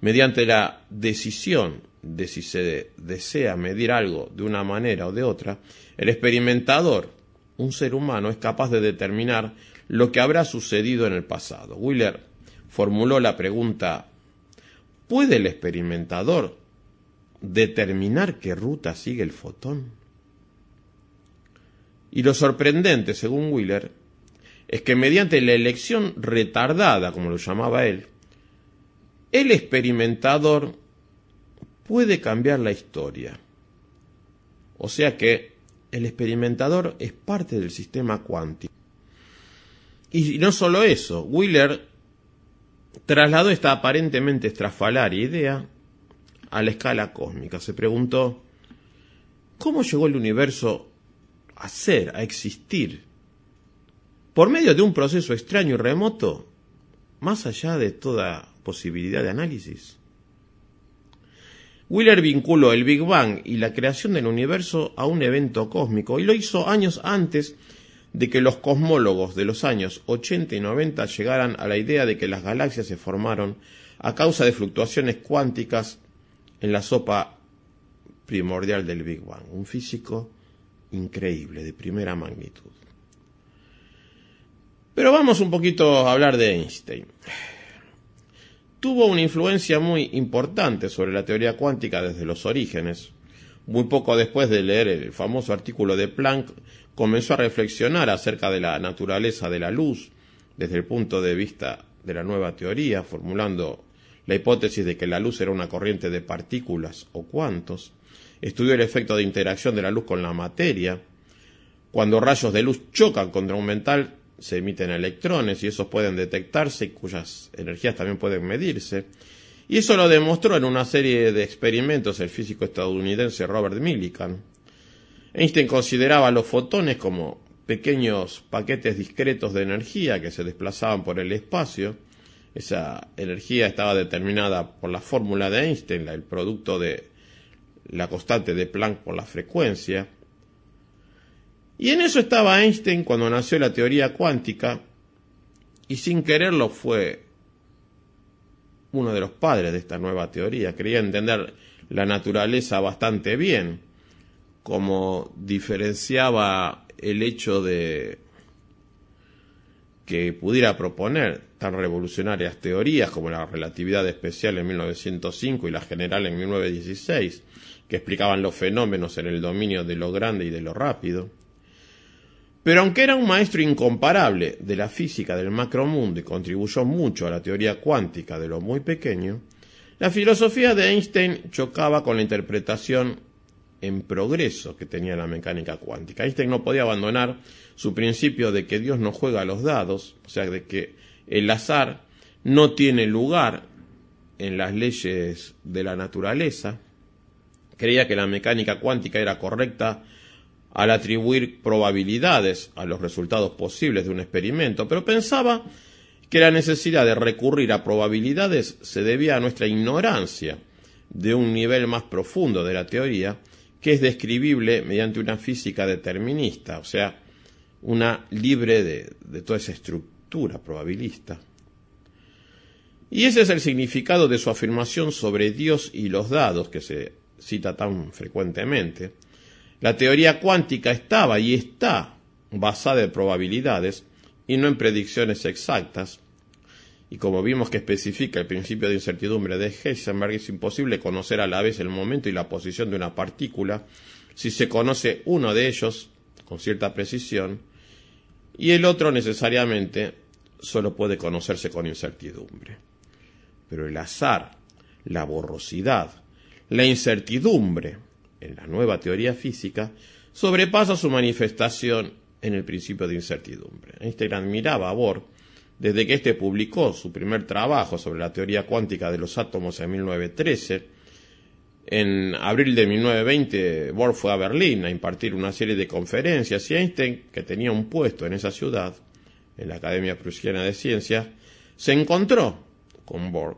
mediante la decisión de si se desea medir algo de una manera o de otra, el experimentador, un ser humano, es capaz de determinar lo que habrá sucedido en el pasado. Wheeler formuló la pregunta ¿Puede el experimentador determinar qué ruta sigue el fotón? Y lo sorprendente, según Wheeler, es que mediante la elección retardada, como lo llamaba él, el experimentador puede cambiar la historia. O sea que el experimentador es parte del sistema cuántico. Y no solo eso, Wheeler trasladó esta aparentemente estrafalaria idea a la escala cósmica. Se preguntó, ¿cómo llegó el universo a ser, a existir? Por medio de un proceso extraño y remoto, más allá de toda posibilidad de análisis. Wheeler vinculó el Big Bang y la creación del universo a un evento cósmico y lo hizo años antes de que los cosmólogos de los años 80 y 90 llegaran a la idea de que las galaxias se formaron a causa de fluctuaciones cuánticas en la sopa primordial del Big Bang. Un físico increíble, de primera magnitud. Pero vamos un poquito a hablar de Einstein tuvo una influencia muy importante sobre la teoría cuántica desde los orígenes. Muy poco después de leer el famoso artículo de Planck, comenzó a reflexionar acerca de la naturaleza de la luz desde el punto de vista de la nueva teoría, formulando la hipótesis de que la luz era una corriente de partículas o cuantos. Estudió el efecto de interacción de la luz con la materia. Cuando rayos de luz chocan contra un metal, se emiten electrones y esos pueden detectarse y cuyas energías también pueden medirse. Y eso lo demostró en una serie de experimentos el físico estadounidense Robert Millikan. Einstein consideraba los fotones como pequeños paquetes discretos de energía que se desplazaban por el espacio. Esa energía estaba determinada por la fórmula de Einstein, el producto de la constante de Planck por la frecuencia. Y en eso estaba Einstein cuando nació la teoría cuántica y sin quererlo fue uno de los padres de esta nueva teoría. Quería entender la naturaleza bastante bien, como diferenciaba el hecho de que pudiera proponer tan revolucionarias teorías como la relatividad especial en 1905 y la general en 1916, que explicaban los fenómenos en el dominio de lo grande y de lo rápido. Pero aunque era un maestro incomparable de la física del macromundo y contribuyó mucho a la teoría cuántica de lo muy pequeño, la filosofía de Einstein chocaba con la interpretación en progreso que tenía la mecánica cuántica. Einstein no podía abandonar su principio de que Dios no juega a los dados, o sea, de que el azar no tiene lugar en las leyes de la naturaleza, Creía que la mecánica cuántica era correcta al atribuir probabilidades a los resultados posibles de un experimento, pero pensaba que la necesidad de recurrir a probabilidades se debía a nuestra ignorancia de un nivel más profundo de la teoría, que es describible mediante una física determinista, o sea, una libre de, de toda esa estructura probabilista. Y ese es el significado de su afirmación sobre Dios y los dados, que se cita tan frecuentemente. La teoría cuántica estaba y está basada en probabilidades y no en predicciones exactas. Y como vimos que especifica el principio de incertidumbre de Heisenberg, es imposible conocer a la vez el momento y la posición de una partícula si se conoce uno de ellos con cierta precisión y el otro necesariamente solo puede conocerse con incertidumbre. Pero el azar, la borrosidad, la incertidumbre, en la nueva teoría física, sobrepasa su manifestación en el principio de incertidumbre. Einstein admiraba a Bohr desde que éste publicó su primer trabajo sobre la teoría cuántica de los átomos en 1913. En abril de 1920, Bohr fue a Berlín a impartir una serie de conferencias y Einstein, que tenía un puesto en esa ciudad, en la Academia Prusiana de Ciencias, se encontró con Bohr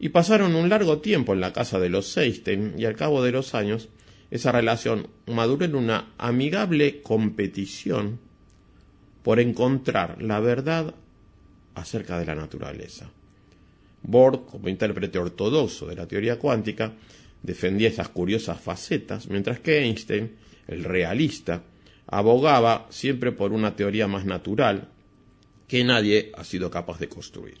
y pasaron un largo tiempo en la casa de los Einstein y al cabo de los años esa relación maduró en una amigable competición por encontrar la verdad acerca de la naturaleza. Bohr, como intérprete ortodoxo de la teoría cuántica, defendía esas curiosas facetas, mientras que Einstein, el realista, abogaba siempre por una teoría más natural que nadie ha sido capaz de construir.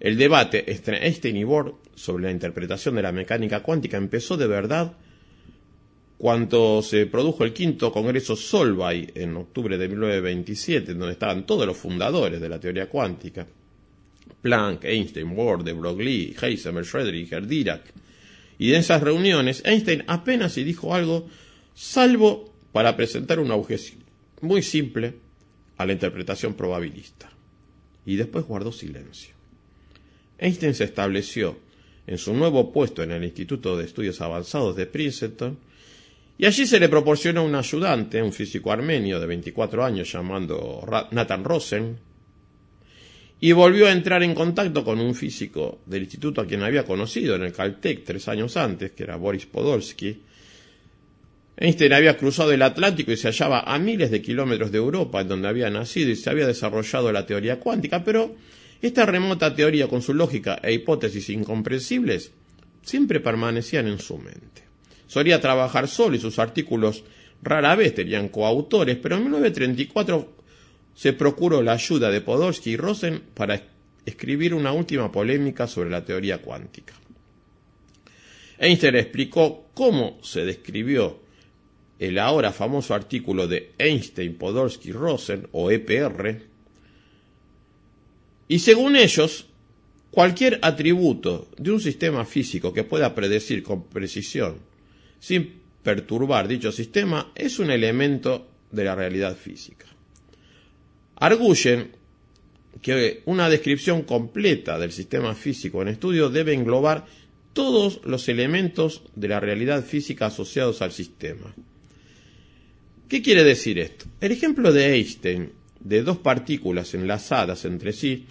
El debate entre Einstein y Bohr sobre la interpretación de la mecánica cuántica empezó de verdad cuando se produjo el quinto Congreso Solvay en octubre de 1927, donde estaban todos los fundadores de la teoría cuántica, Planck, Einstein, Bohr, de Broglie, Heisenberg, Schrödinger, Dirac, y en esas reuniones Einstein apenas se dijo algo, salvo para presentar una objeción muy simple a la interpretación probabilista. Y después guardó silencio. Einstein se estableció en su nuevo puesto en el Instituto de Estudios Avanzados de Princeton, y allí se le proporcionó un ayudante, un físico armenio de 24 años llamado Nathan Rosen, y volvió a entrar en contacto con un físico del instituto a quien había conocido en el Caltech tres años antes, que era Boris Podolsky. Einstein había cruzado el Atlántico y se hallaba a miles de kilómetros de Europa, en donde había nacido y se había desarrollado la teoría cuántica, pero esta remota teoría, con su lógica e hipótesis incomprensibles, siempre permanecían en su mente. Solía trabajar solo y sus artículos rara vez tenían coautores, pero en 1934 se procuró la ayuda de Podolsky y Rosen para escribir una última polémica sobre la teoría cuántica. Einstein explicó cómo se describió el ahora famoso artículo de Einstein, Podolsky, Rosen, o EPR, y según ellos, cualquier atributo de un sistema físico que pueda predecir con precisión sin perturbar dicho sistema es un elemento de la realidad física. Arguyen que una descripción completa del sistema físico en estudio debe englobar todos los elementos de la realidad física asociados al sistema. ¿Qué quiere decir esto? El ejemplo de Einstein de dos partículas enlazadas entre sí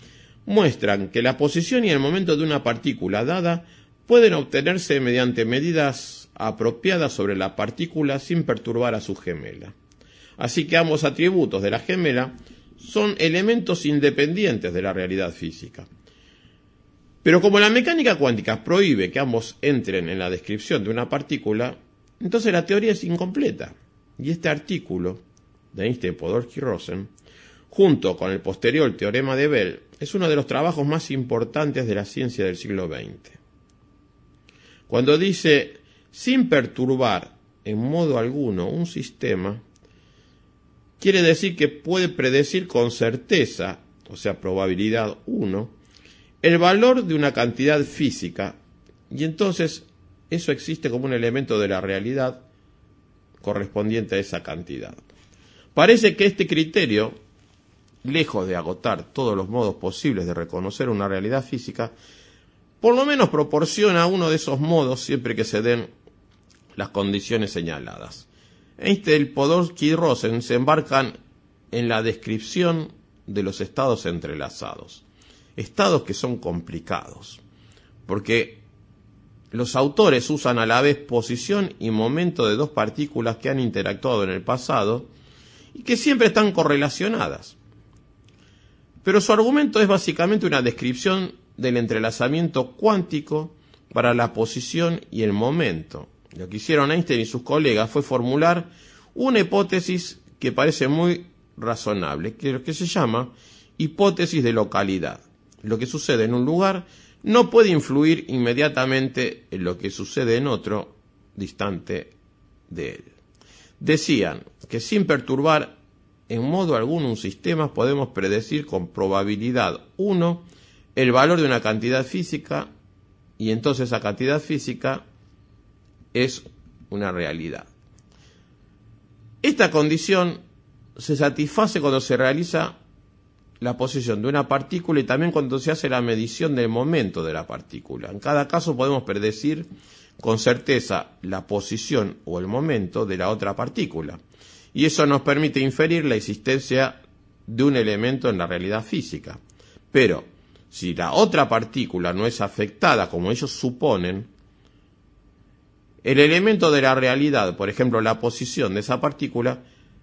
muestran que la posición y el momento de una partícula dada pueden obtenerse mediante medidas apropiada sobre la partícula sin perturbar a su gemela. Así que ambos atributos de la gemela son elementos independientes de la realidad física. Pero como la mecánica cuántica prohíbe que ambos entren en la descripción de una partícula, entonces la teoría es incompleta. Y este artículo de Einstein, Podolsky Rosen, junto con el posterior teorema de Bell, es uno de los trabajos más importantes de la ciencia del siglo XX. Cuando dice sin perturbar en modo alguno un sistema, quiere decir que puede predecir con certeza, o sea, probabilidad 1, el valor de una cantidad física, y entonces eso existe como un elemento de la realidad correspondiente a esa cantidad. Parece que este criterio, lejos de agotar todos los modos posibles de reconocer una realidad física, por lo menos proporciona uno de esos modos siempre que se den las condiciones señaladas. Einstein, Podolsky y Rosen se embarcan en la descripción de los estados entrelazados. Estados que son complicados, porque los autores usan a la vez posición y momento de dos partículas que han interactuado en el pasado y que siempre están correlacionadas. Pero su argumento es básicamente una descripción del entrelazamiento cuántico para la posición y el momento. Lo que hicieron Einstein y sus colegas fue formular una hipótesis que parece muy razonable, que, que se llama hipótesis de localidad. Lo que sucede en un lugar no puede influir inmediatamente en lo que sucede en otro distante de él. Decían que sin perturbar en modo alguno un sistema podemos predecir con probabilidad 1 el valor de una cantidad física y entonces esa cantidad física es una realidad. Esta condición se satisface cuando se realiza la posición de una partícula y también cuando se hace la medición del momento de la partícula. En cada caso podemos predecir con certeza la posición o el momento de la otra partícula. Y eso nos permite inferir la existencia de un elemento en la realidad física. Pero si la otra partícula no es afectada como ellos suponen, el elemento de la realidad, por ejemplo la posición de esa partícula,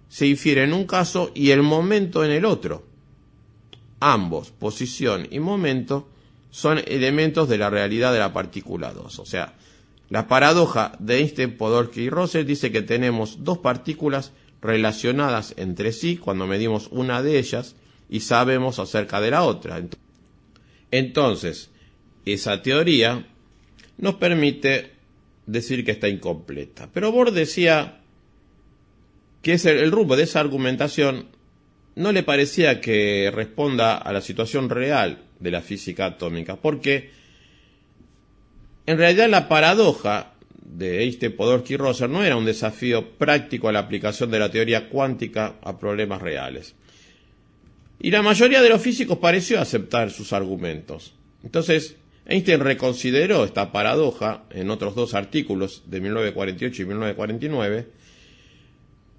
se infiere en un caso y el momento en el otro ambos, posición y momento, son elementos de la realidad de la partícula 2. O sea, la paradoja de Einstein, Podolsky y Russell dice que tenemos dos partículas relacionadas entre sí cuando medimos una de ellas y sabemos acerca de la otra. Entonces, esa teoría nos permite decir que está incompleta. Pero Bohr decía que el rumbo de esa argumentación no le parecía que responda a la situación real de la física atómica, porque en realidad la paradoja de Einstein, Podolsky y Roser no era un desafío práctico a la aplicación de la teoría cuántica a problemas reales. Y la mayoría de los físicos pareció aceptar sus argumentos. Entonces, Einstein reconsideró esta paradoja en otros dos artículos de 1948 y 1949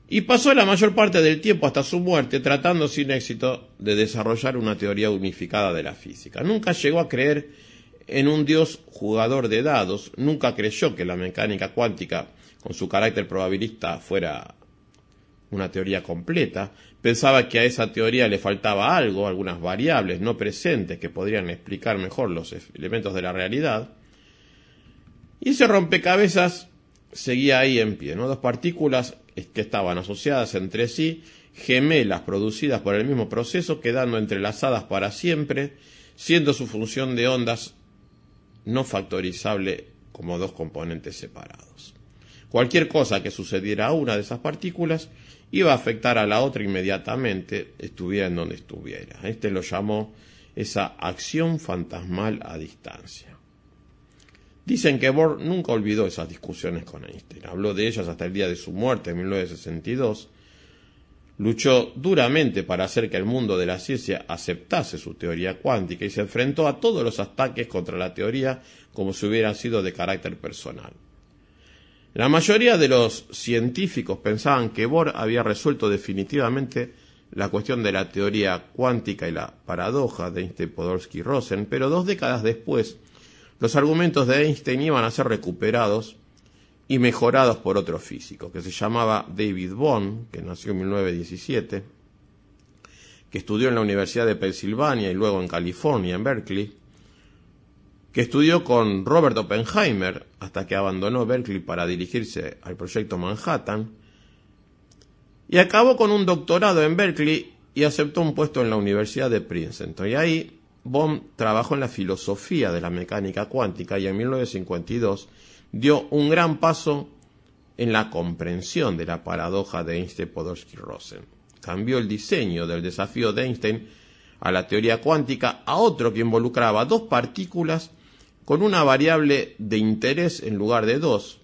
y pasó la mayor parte del tiempo hasta su muerte tratando sin éxito de desarrollar una teoría unificada de la física. Nunca llegó a creer en un dios jugador de dados, nunca creyó que la mecánica cuántica, con su carácter probabilista, fuera una teoría completa, pensaba que a esa teoría le faltaba algo, algunas variables no presentes que podrían explicar mejor los elementos de la realidad, y ese rompecabezas seguía ahí en pie. Dos partículas que estaban asociadas entre sí, gemelas producidas por el mismo proceso, quedando entrelazadas para siempre, siendo su función de ondas no factorizable como dos componentes separados. Cualquier cosa que sucediera a una de esas partículas iba a afectar a la otra inmediatamente, estuviera en donde estuviera. Este lo llamó esa acción fantasmal a distancia. Dicen que Bohr nunca olvidó esas discusiones con Einstein. Habló de ellas hasta el día de su muerte en 1962. Luchó duramente para hacer que el mundo de la ciencia aceptase su teoría cuántica y se enfrentó a todos los ataques contra la teoría como si hubiera sido de carácter personal. La mayoría de los científicos pensaban que Bohr había resuelto definitivamente la cuestión de la teoría cuántica y la paradoja de Einstein, Podolsky y Rosen, pero dos décadas después los argumentos de Einstein iban a ser recuperados y mejorados por otro físico, que se llamaba David Bohm, que nació en 1917, que estudió en la Universidad de Pensilvania y luego en California, en Berkeley, que estudió con Robert Oppenheimer hasta que abandonó Berkeley para dirigirse al proyecto Manhattan, y acabó con un doctorado en Berkeley y aceptó un puesto en la Universidad de Princeton. Y ahí Bohm trabajó en la filosofía de la mecánica cuántica y en 1952 dio un gran paso en la comprensión de la paradoja de Einstein-Podolsky-Rosen. Cambió el diseño del desafío de Einstein a la teoría cuántica a otro que involucraba dos partículas con una variable de interés en lugar de dos,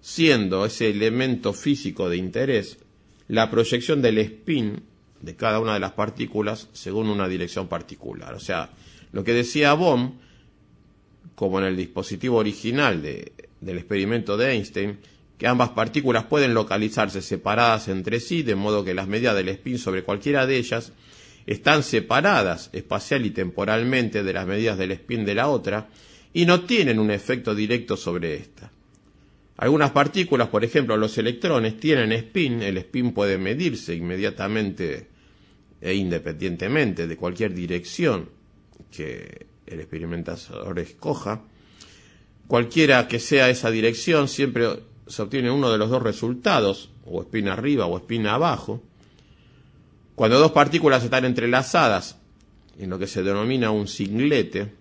siendo ese elemento físico de interés la proyección del spin de cada una de las partículas según una dirección particular. O sea, lo que decía Bohm, como en el dispositivo original de- del experimento de Einstein, que ambas partículas pueden localizarse separadas entre sí, de modo que las medidas del spin sobre cualquiera de ellas están separadas espacial y temporalmente de las medidas del spin de la otra y no tienen un efecto directo sobre esta. Algunas partículas, por ejemplo los electrones, tienen spin, el spin puede medirse inmediatamente e independientemente de cualquier dirección que el experimentador escoja. Cualquiera que sea esa dirección, siempre se obtiene uno de los dos resultados, o spin arriba o spin abajo. Cuando dos partículas están entrelazadas en lo que se denomina un singlete,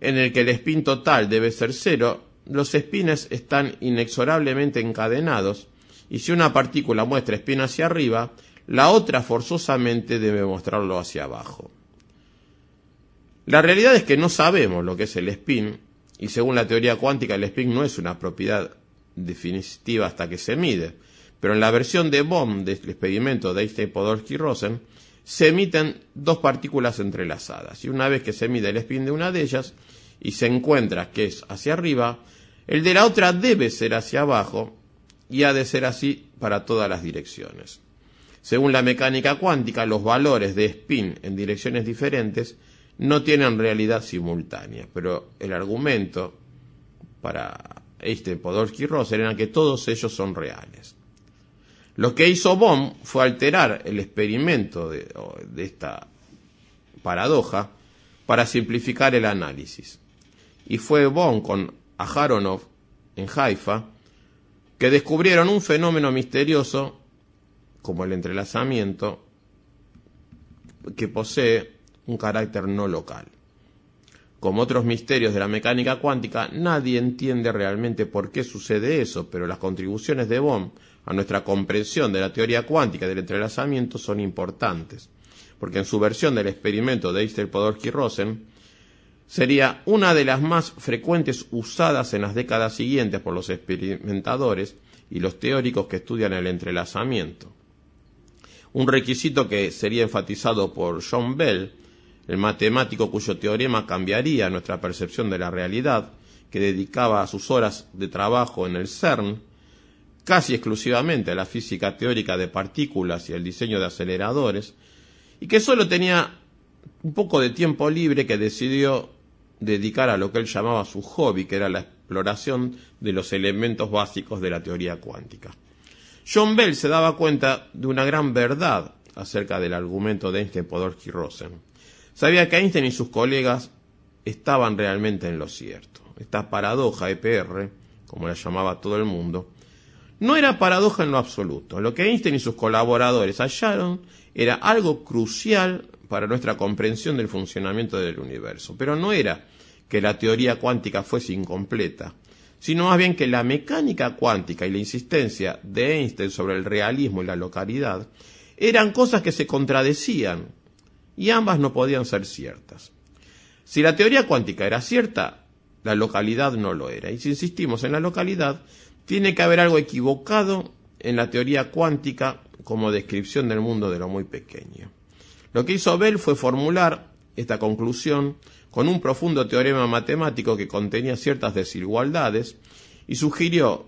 en el que el spin total debe ser cero, los spines están inexorablemente encadenados y si una partícula muestra spin hacia arriba, la otra forzosamente debe mostrarlo hacia abajo. La realidad es que no sabemos lo que es el spin y según la teoría cuántica el spin no es una propiedad definitiva hasta que se mide, pero en la versión de Bohm del experimento de Einstein-Podolsky-Rosen se emiten dos partículas entrelazadas y una vez que se mide el spin de una de ellas y se encuentra que es hacia arriba, el de la otra debe ser hacia abajo y ha de ser así para todas las direcciones. Según la mecánica cuántica, los valores de spin en direcciones diferentes no tienen realidad simultánea, pero el argumento para Einstein, Podolsky y Rosen era que todos ellos son reales. Lo que hizo Bohm fue alterar el experimento de, esta paradoja para simplificar el análisis. Y fue Bohm con Aharonov en Haifa que descubrieron un fenómeno misterioso como el entrelazamiento que posee un carácter no local. Como otros misterios de la mecánica cuántica, nadie entiende realmente por qué sucede eso, pero las contribuciones de Bohm a nuestra comprensión de la teoría cuántica del entrelazamiento son importantes, porque en su versión del experimento de Einstein-Podolsky-Rosen sería una de las más frecuentes usadas en las décadas siguientes por los experimentadores y los teóricos que estudian el entrelazamiento. Un requisito que sería enfatizado por John Bell, el matemático cuyo teorema cambiaría nuestra percepción de la realidad, que dedicaba sus horas de trabajo en el CERN casi exclusivamente a la física teórica de partículas y el diseño de aceleradores, y que solo tenía un poco de tiempo libre que decidió dedicar a lo que él llamaba su hobby, que era la exploración de los elementos básicos de la teoría cuántica. John Bell se daba cuenta de una gran verdad acerca del argumento de Einstein-Podolsky-Rosen. Sabía que Einstein y sus colegas estaban realmente en lo cierto. Esta paradoja EPR, como la llamaba todo el mundo, no era paradoja en lo absoluto. Lo que Einstein y sus colaboradores hallaron era algo crucial para nuestra comprensión del funcionamiento del universo. Pero no era que la teoría cuántica fuese incompleta, sino más bien que la mecánica cuántica y la insistencia de Einstein sobre el realismo y la localidad eran cosas que se contradecían y ambas no podían ser ciertas. Si la teoría cuántica era cierta, la localidad no lo era. Y si insistimos en la localidad, tiene que haber algo equivocado en la teoría cuántica como descripción del mundo de lo muy pequeño. Lo que hizo Bell fue formular esta conclusión con un profundo teorema matemático que contenía ciertas desigualdades y sugirió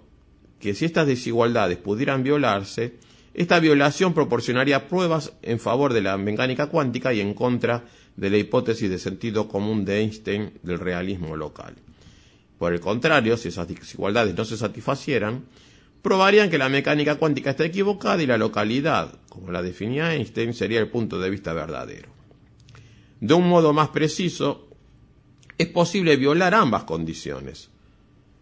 que si estas desigualdades pudieran violarse, esta violación proporcionaría pruebas en favor de la mecánica cuántica y en contra de la hipótesis de sentido común de Einstein del realismo local. Por el contrario, si esas desigualdades no se satisfacieran, probarían que la mecánica cuántica está equivocada y la localidad, como la definía Einstein, sería el punto de vista verdadero. De un modo más preciso, es posible violar ambas condiciones.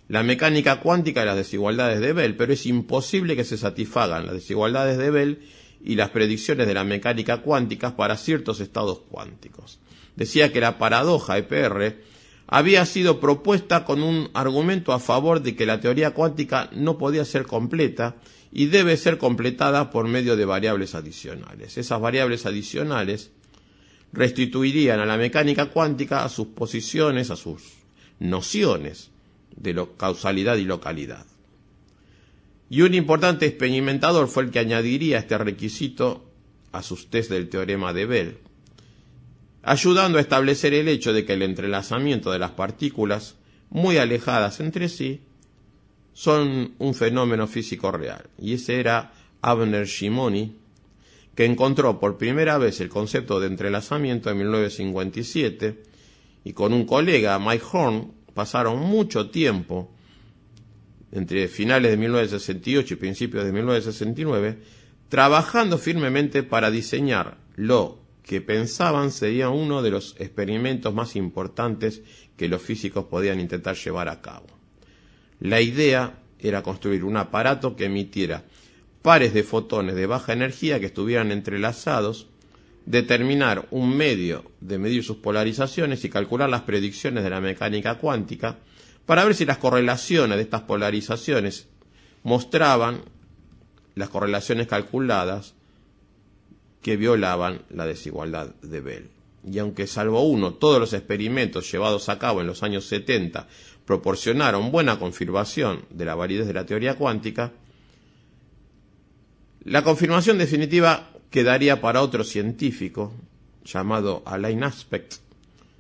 La mecánica cuántica y las desigualdades de Bell, pero es imposible que se satisfagan las desigualdades de Bell y las predicciones de la mecánica cuántica para ciertos estados cuánticos. Decía que la paradoja EPR había sido propuesta con un argumento a favor de que la teoría cuántica no podía ser completa y debe ser completada por medio de variables adicionales. Esas variables adicionales restituirían a la mecánica cuántica a sus posiciones, a sus nociones de causalidad y localidad. Y un importante experimentador fue el que añadiría este requisito a sus test del teorema de Bell. Ayudando a establecer el hecho de que el entrelazamiento de las partículas muy alejadas entre sí son un fenómeno físico real. Y ese era Abner Shimoni, que encontró por primera vez el concepto de entrelazamiento en 1957 y con un colega, Mike Horn, pasaron mucho tiempo entre finales de 1968 y principios de 1969 trabajando firmemente para diseñar lo que pensaban sería uno de los experimentos más importantes que los físicos podían intentar llevar a cabo. La idea era construir un aparato que emitiera pares de fotones de baja energía que estuvieran entrelazados, determinar un medio de medir sus polarizaciones y calcular las predicciones de la mecánica cuántica para ver si las correlaciones de estas polarizaciones mostraban las correlaciones calculadas que violaban la desigualdad de Bell. Y aunque salvo uno, todos los experimentos llevados a cabo en los años 70 proporcionaron buena confirmación de la validez de la teoría cuántica, la confirmación definitiva quedaría para otro científico llamado Alain Aspect,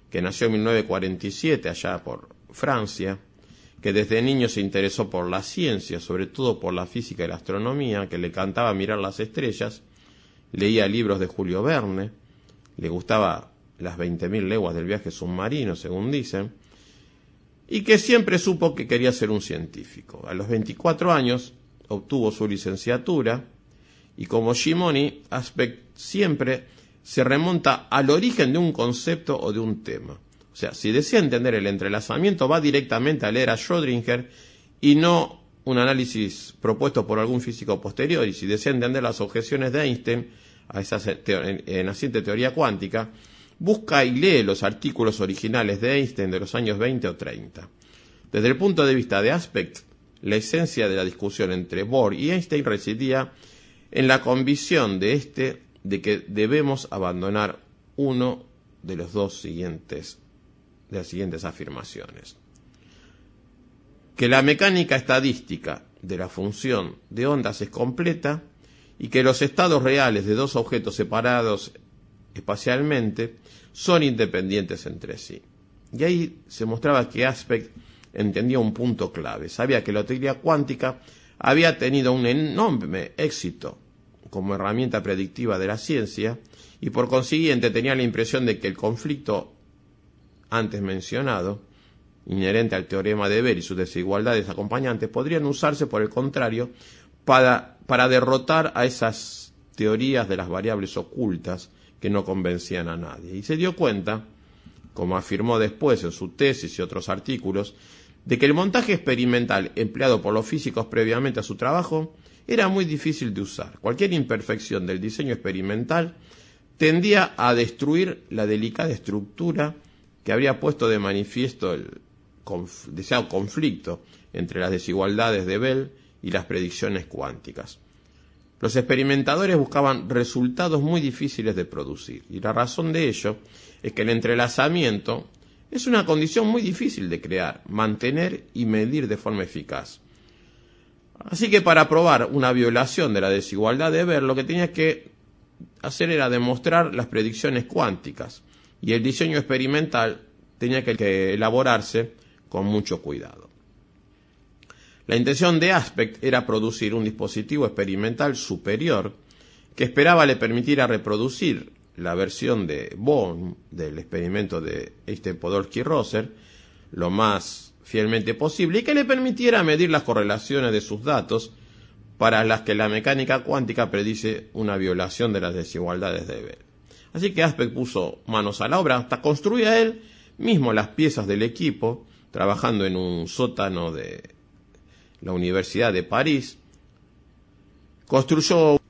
que nació en 1947 allá por Francia, que desde niño se interesó por la ciencia, sobre todo por la física y la astronomía, que le cantaba mirar las estrellas, leía libros de Julio Verne, le gustaba las 20.000 leguas del viaje submarino, según dicen, y que siempre supo que quería ser un científico. A los 24 años obtuvo su licenciatura y como Shimoni, Aspect siempre se remonta al origen de un concepto o de un tema. O sea, si desea entender el entrelazamiento, va directamente a leer a Schrödinger y no un análisis propuesto por algún físico posterior. Y si desea entender las objeciones de Einstein a esa naciente teoría cuántica, busca y lee los artículos originales de Einstein de los años 20 o 30. Desde el punto de vista de Aspect, la esencia de la discusión entre Bohr y Einstein residía en la convicción de éste de que debemos abandonar uno de los dos siguientes de las siguientes afirmaciones. Que la mecánica estadística de la función de ondas es completa y que los estados reales de dos objetos separados espacialmente son independientes entre sí. Y ahí se mostraba que Aspect entendía un punto clave. Sabía que la teoría cuántica había tenido un enorme éxito como herramienta predictiva de la ciencia y por consiguiente tenía la impresión de que el conflicto antes mencionado, inherente al teorema de Ver y sus desigualdades acompañantes, podrían usarse, por el contrario, para, para derrotar a esas teorías de las variables ocultas que no convencían a nadie. Y se dio cuenta, como afirmó después en su tesis y otros artículos, de que el montaje experimental empleado por los físicos previamente a su trabajo era muy difícil de usar. Cualquier imperfección del diseño experimental tendía a destruir la delicada estructura que habría puesto de manifiesto el deseado conflicto entre las desigualdades de Bell y las predicciones cuánticas. Los experimentadores buscaban resultados muy difíciles de producir, y la razón de ello es que el entrelazamiento es una condición muy difícil de crear, mantener y medir de forma eficaz. Así que para probar una violación de la desigualdad de ver, lo que tenía que hacer era demostrar las predicciones cuánticas y el diseño experimental tenía que elaborarse con mucho cuidado. La intención de Aspect era producir un dispositivo experimental superior que esperaba le permitiera reproducir la versión de Bohm del experimento de Einstein Podolsky Roser lo más fielmente posible y que le permitiera medir las correlaciones de sus datos para las que la mecánica cuántica predice una violación de las desigualdades de Bell. Así que Aspect puso manos a la obra, hasta construía él mismo las piezas del equipo, trabajando en un sótano de la Universidad de París. Construyó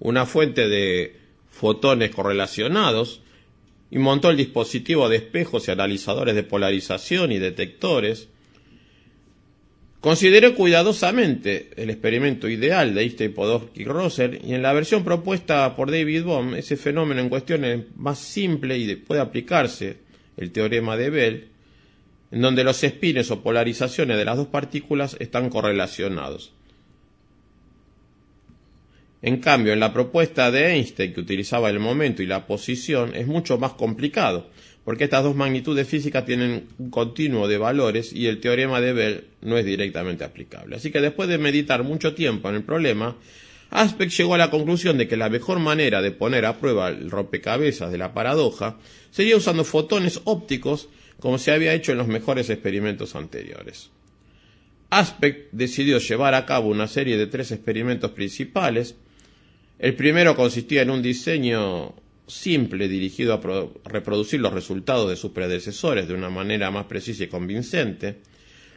una fuente de fotones correlacionados y montó el dispositivo de espejos y analizadores de polarización y detectores. Consideró cuidadosamente el experimento ideal de Einstein, Podolsky y Rosser y en la versión propuesta por David Bohm ese fenómeno en cuestión es más simple y puede aplicarse el teorema de Bell, en donde los espines o polarizaciones de las dos partículas están correlacionados. En cambio, en la propuesta de Einstein, que utilizaba el momento y la posición, es mucho más complicado, porque estas dos magnitudes físicas tienen un continuo de valores y el teorema de Bell no es directamente aplicable. Así que después de meditar mucho tiempo en el problema, Aspect llegó a la conclusión de que la mejor manera de poner a prueba el rompecabezas de la paradoja sería usando fotones ópticos como se había hecho en los mejores experimentos anteriores. Aspect decidió llevar a cabo una serie de tres experimentos principales. El primero consistía en un diseño simple dirigido a reproducir los resultados de sus predecesores de una manera más precisa y convincente.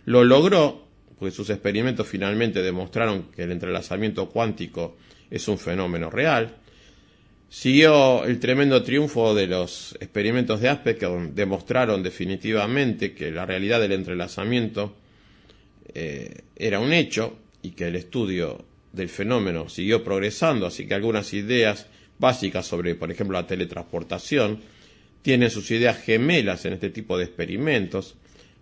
Lo logró, pues sus experimentos finalmente demostraron que el entrelazamiento cuántico es un fenómeno real. Siguió el tremendo triunfo de los experimentos de Aspect que demostraron definitivamente que la realidad del entrelazamiento eh, era un hecho y que el estudio del fenómeno siguió progresando, así que algunas ideas básicas sobre, por ejemplo, la teletransportación tienen sus ideas gemelas en este tipo de experimentos.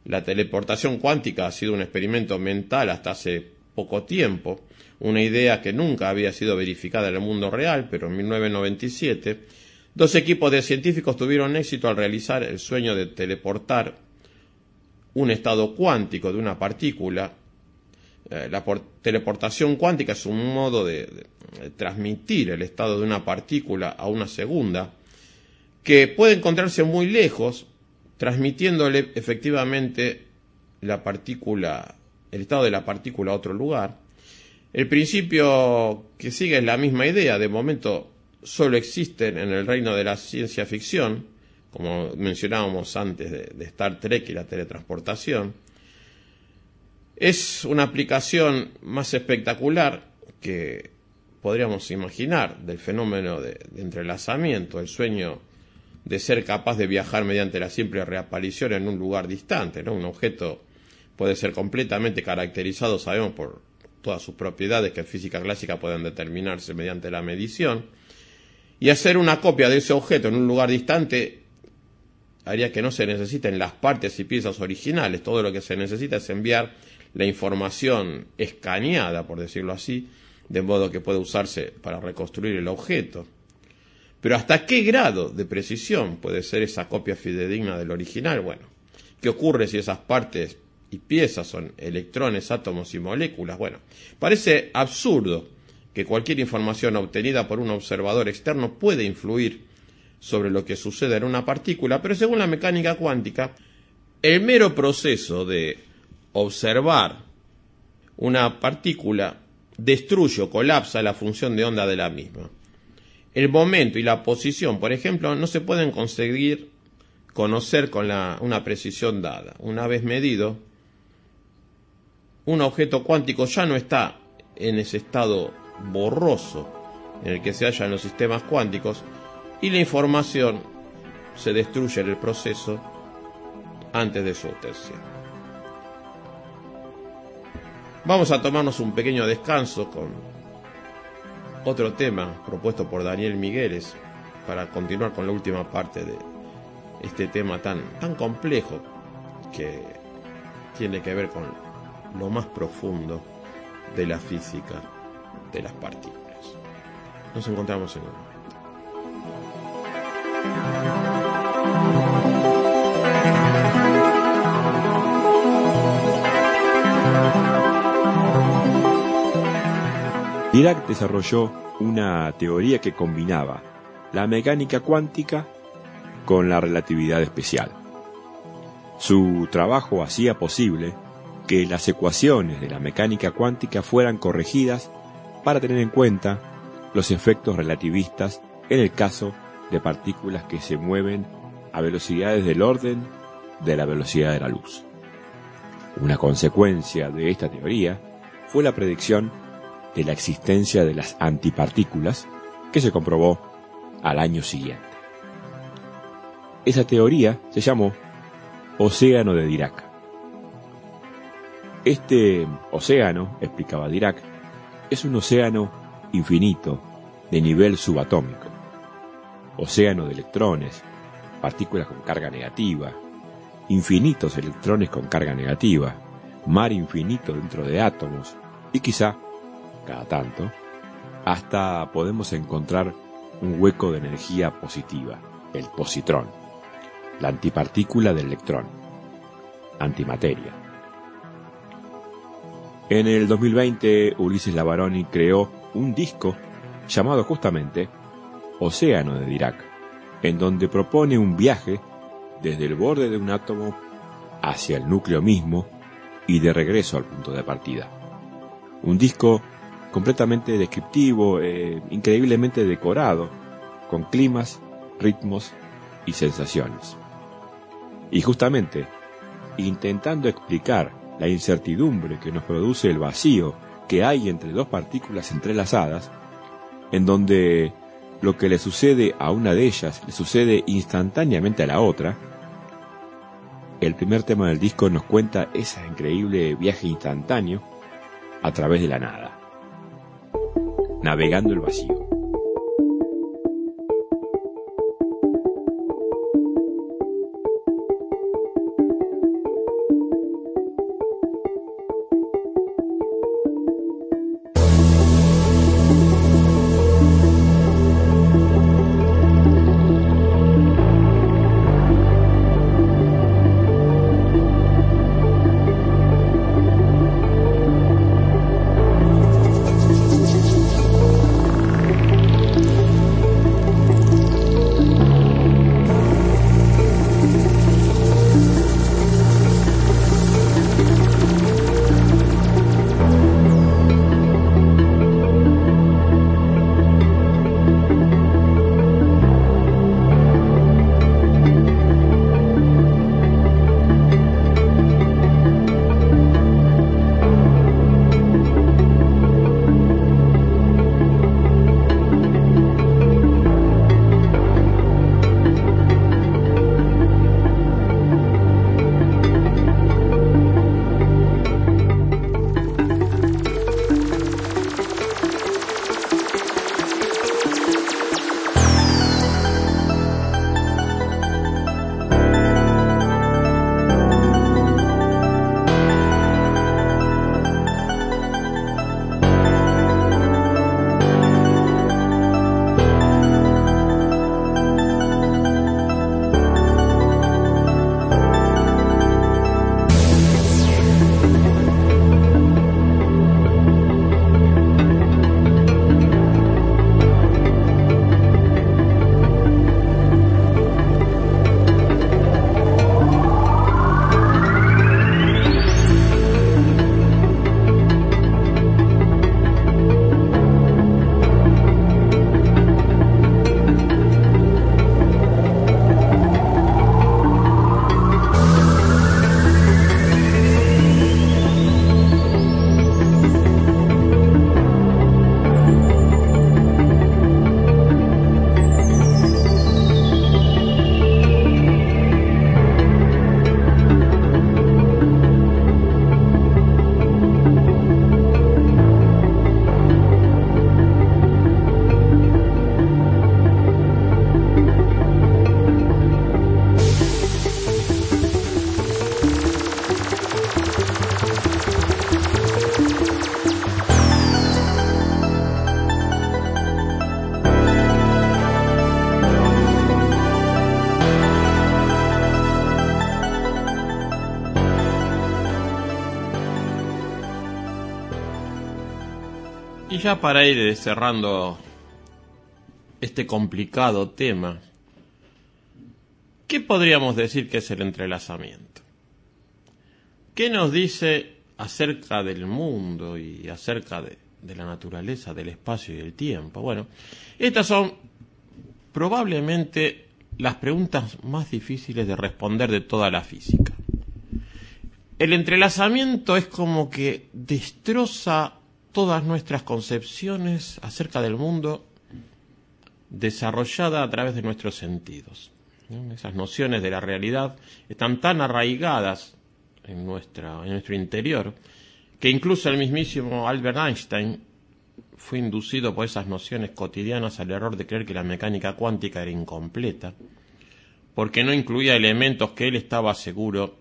La teleportación cuántica ha sido un experimento mental hasta hace poco tiempo, una idea que nunca había sido verificada en el mundo real, pero en 1997 dos equipos de científicos tuvieron éxito al realizar el sueño de teleportar un estado cuántico de una partícula. Eh, la teleportación cuántica es un modo de, transmitir el estado de una partícula a una segunda que puede encontrarse muy lejos, transmitiéndole efectivamente la partícula, el estado de la partícula a otro lugar. El principio que sigue es la misma idea, de momento solo existen en el reino de la ciencia ficción, como mencionábamos antes de, Star Trek y la teletransportación, es una aplicación más espectacular que podríamos imaginar del fenómeno de, entrelazamiento, el sueño de ser capaz de viajar mediante la simple reaparición en un lugar distante. Un objeto puede ser completamente caracterizado, sabemos, por todas sus propiedades que en física clásica pueden determinarse mediante la medición, y hacer una copia de ese objeto en un lugar distante haría que no se necesiten las partes y piezas originales. Todo lo que se necesita es enviar la información escaneada, por decirlo así, de modo que pueda usarse para reconstruir el objeto. Pero ¿hasta qué grado de precisión puede ser esa copia fidedigna del original? Bueno, ¿qué ocurre si esas partes y piezas son electrones, átomos y moléculas? Bueno, parece absurdo que cualquier información obtenida por un observador externo puede influir sobre lo que sucede en una partícula, pero según la mecánica cuántica, el mero proceso de observar una partícula destruye o colapsa la función de onda de la misma. El momento y la posición, por ejemplo, no se pueden conseguir conocer con una precisión dada. Una vez medido, un objeto cuántico ya no está en ese estado borroso en el que se hallan los sistemas cuánticos, y la información se destruye en el proceso antes de su obtención. Vamos a tomarnos un pequeño descanso con otro tema propuesto por Daniel Migueles para continuar con la última parte de este tema tan, tan complejo que tiene que ver con lo más profundo de la física de las partículas. Nos encontramos en un Dirac desarrolló una teoría que combinaba la mecánica cuántica con la relatividad especial. Su trabajo hacía posible que las ecuaciones de la mecánica cuántica fueran corregidas para tener en cuenta los efectos relativistas en el caso de partículas que se mueven a velocidades del orden de la velocidad de la luz. Una consecuencia de esta teoría fue la predicción de la existencia de las antipartículas que se comprobó al año siguiente. Esa teoría se llamó Océano de Dirac. Este océano, explicaba Dirac, es un océano infinito de nivel subatómico océano de electrones, partículas con carga negativa, infinitos electrones con carga negativa, mar infinito dentro de átomos y quizá, cada tanto, hasta podemos encontrar un hueco de energía positiva, el positrón, la antipartícula del electrón, antimateria. En el 2020, Ulises Lavaroni creó un disco llamado justamente Océano de Dirac, en donde propone un viaje desde el borde de un átomo hacia el núcleo mismo y de regreso al punto de partida. Un disco completamente descriptivo, eh, increíblemente decorado, con climas, ritmos y sensaciones. Y justamente, intentando explicar la incertidumbre que nos produce el vacío que hay entre dos partículas entrelazadas, en donde lo que le sucede a una de ellas le sucede instantáneamente a la otra, el primer tema del disco nos cuenta ese increíble viaje instantáneo a través de la nada, navegando el vacío. Ya para ir cerrando este complicado tema, ¿qué podríamos decir que es el entrelazamiento? ¿Qué nos dice acerca del mundo y acerca de, de la naturaleza, del espacio y del tiempo? Bueno, estas son probablemente las preguntas más difíciles de responder de toda la física. El entrelazamiento es como que destroza todas nuestras concepciones acerca del mundo desarrollada a través de nuestros sentidos. Esas nociones de la realidad están tan arraigadas en, nuestra, en nuestro interior que incluso el mismísimo Albert Einstein fue inducido por esas nociones cotidianas al error de creer que la mecánica cuántica era incompleta, porque no incluía elementos que él estaba seguro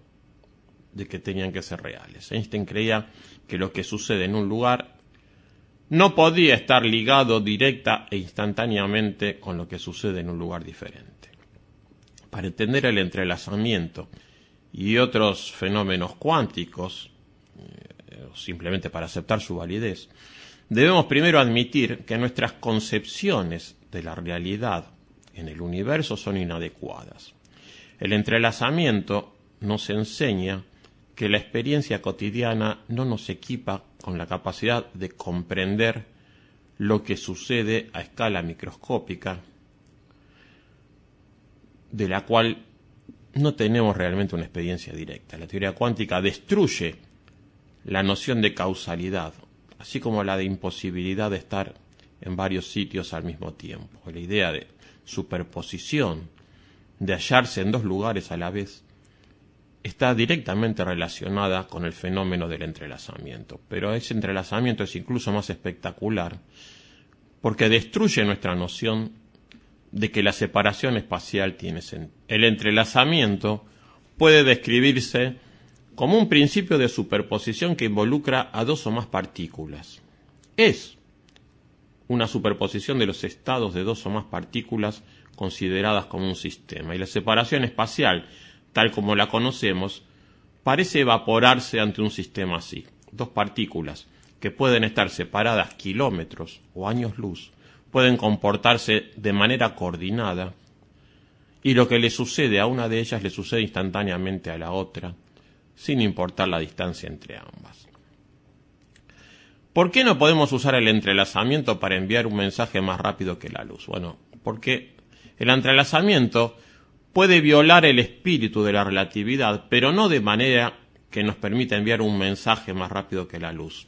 de que tenían que ser reales. Einstein creía que lo que sucede en un lugar no podía estar ligado directa e instantáneamente con lo que sucede en un lugar diferente. Para entender el entrelazamiento y otros fenómenos cuánticos, eh, simplemente para aceptar su validez, debemos primero admitir que nuestras concepciones de la realidad en el universo son inadecuadas. El entrelazamiento nos enseña que la experiencia cotidiana no nos equipa con la capacidad de comprender lo que sucede a escala microscópica, de la cual no tenemos realmente una experiencia directa. La teoría cuántica destruye la noción de causalidad, así como la de imposibilidad de estar en varios sitios al mismo tiempo. La idea de superposición, de hallarse en dos lugares a la vez, está directamente relacionada con el fenómeno del entrelazamiento. Pero ese entrelazamiento es incluso más espectacular porque destruye nuestra noción de que la separación espacial tiene sentido. El entrelazamiento puede describirse como un principio de superposición que involucra a dos o más partículas. Es una superposición de los estados de dos o más partículas consideradas como un sistema. Y la separación espacial tal como la conocemos, parece evaporarse ante un sistema así. Dos partículas que pueden estar separadas kilómetros o años luz pueden comportarse de manera coordinada y lo que le sucede a una de ellas le sucede instantáneamente a la otra, sin importar la distancia entre ambas. ¿Por qué no podemos usar el entrelazamiento para enviar un mensaje más rápido que la luz? Bueno, porque el entrelazamiento puede violar el espíritu de la relatividad, pero no de manera que nos permita enviar un mensaje más rápido que la luz.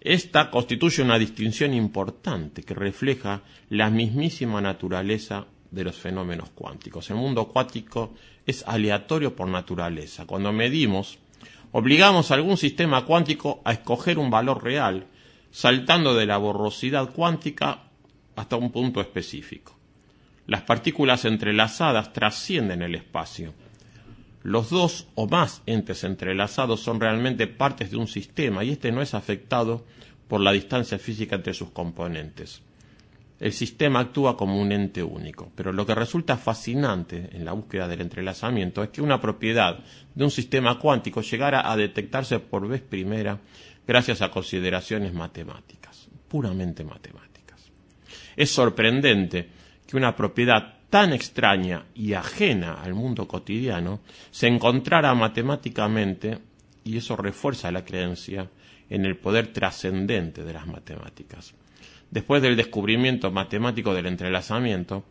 Esta constituye una distinción importante que refleja la mismísima naturaleza de los fenómenos cuánticos. El mundo cuántico es aleatorio por naturaleza. Cuando medimos, obligamos a algún sistema cuántico a escoger un valor real, saltando de la borrosidad cuántica hasta un punto específico. Las partículas entrelazadas trascienden el espacio. Los dos o más entes entrelazados son realmente partes de un sistema y este no es afectado por la distancia física entre sus componentes. El sistema actúa como un ente único, pero lo que resulta fascinante en la búsqueda del entrelazamiento es que una propiedad de un sistema cuántico llegara a detectarse por vez primera gracias a consideraciones matemáticas, puramente matemáticas. Es sorprendente que una propiedad tan extraña y ajena al mundo cotidiano se encontrara matemáticamente y eso refuerza la creencia en el poder trascendente de las matemáticas. Después del descubrimiento matemático del entrelazamiento,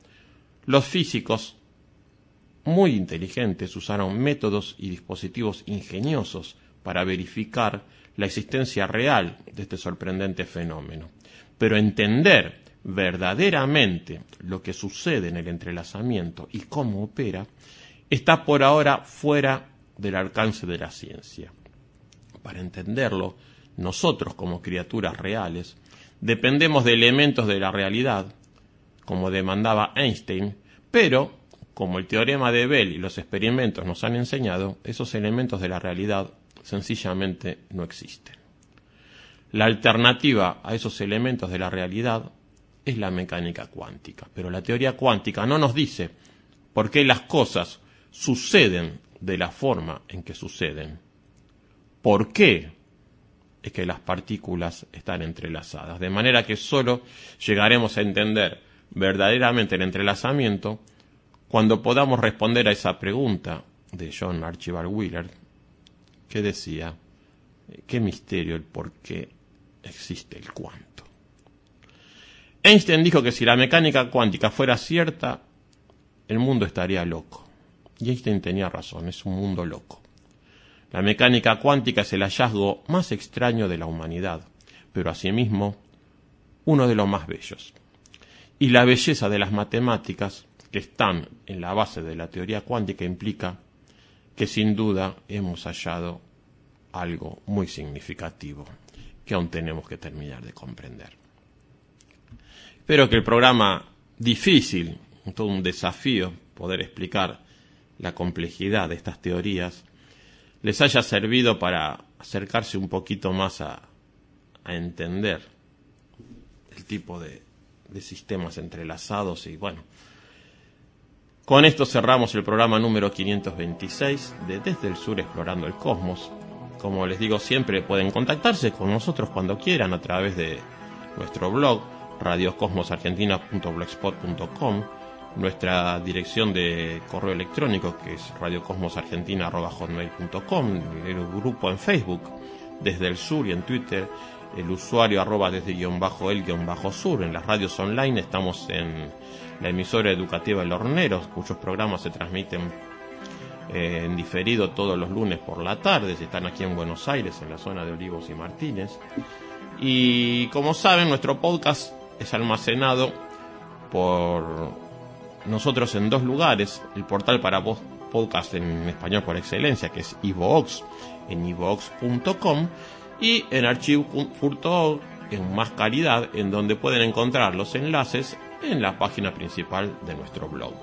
los físicos muy inteligentes usaron métodos y dispositivos ingeniosos para verificar la existencia real de este sorprendente fenómeno. Pero entender verdaderamente lo que sucede en el entrelazamiento y cómo opera, está por ahora fuera del alcance de la ciencia. Para entenderlo, nosotros como criaturas reales dependemos de elementos de la realidad, como demandaba Einstein, pero, como el teorema de Bell y los experimentos nos han enseñado, esos elementos de la realidad sencillamente no existen. La alternativa a esos elementos de la realidad es la mecánica cuántica. Pero la teoría cuántica no nos dice por qué las cosas suceden de la forma en que suceden. ¿Por qué es que las partículas están entrelazadas? De manera que solo llegaremos a entender verdaderamente el entrelazamiento cuando podamos responder a esa pregunta de John Archibald Wheeler, que decía, ¿qué misterio el por qué existe el cuánto? Einstein dijo que si la mecánica cuántica fuera cierta, el mundo estaría loco. Y Einstein tenía razón, es un mundo loco. La mecánica cuántica es el hallazgo más extraño de la humanidad, pero asimismo uno de los más bellos. Y la belleza de las matemáticas, que están en la base de la teoría cuántica, implica que sin duda hemos hallado algo muy significativo que aún tenemos que terminar de comprender. Espero que el programa difícil, todo un desafío poder explicar la complejidad de estas teorías, les haya servido para acercarse un poquito más a, entender el tipo de, de sistemas entrelazados y bueno. Con esto cerramos el programa número 526 de Desde el Sur Explorando el Cosmos. Como les digo siempre, pueden contactarse con nosotros cuando quieran a través de nuestro blog radiocosmosargentina.blogspot.com nuestra dirección de correo electrónico que es radiocosmosargentina.com el grupo en Facebook desde el sur y en Twitter el usuario arroba desde guion bajo el guion bajo sur. En las radios online estamos en la emisora educativa El Hornero muchos programas se transmiten eh, en diferido todos los lunes por la tarde. Si están aquí en Buenos Aires en la zona de Olivos y Martínez. Y como saben nuestro podcast es almacenado por nosotros en dos lugares, el portal para podcast en español por excelencia, que es iVoox, en iVoox.com, y en archivo.org, en más calidad, en donde pueden encontrar los enlaces en la página principal de nuestro blog.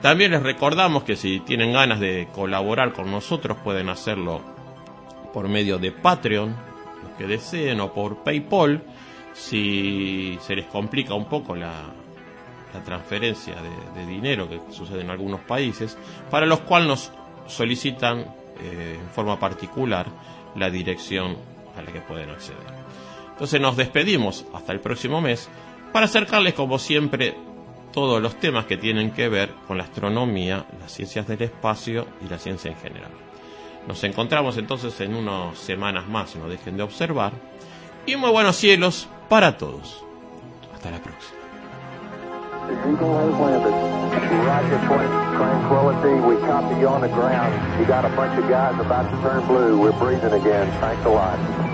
También les recordamos que si tienen ganas de colaborar con nosotros pueden hacerlo por medio de Patreon, los que deseen, o por PayPal, si se les complica un poco la, la transferencia de, dinero que sucede en algunos países, para los cuales nos solicitan eh, en forma particular la dirección a la que pueden acceder. Entonces nos despedimos hasta el próximo mes para acercarles como siempre todos los temas que tienen que ver con la astronomía, las ciencias del espacio y la ciencia en general. Nos encontramos entonces en unas semanas más, no dejen de observar. Y muy buenos cielos para todos. Hasta la próxima. Tranquility. Thanks a lot.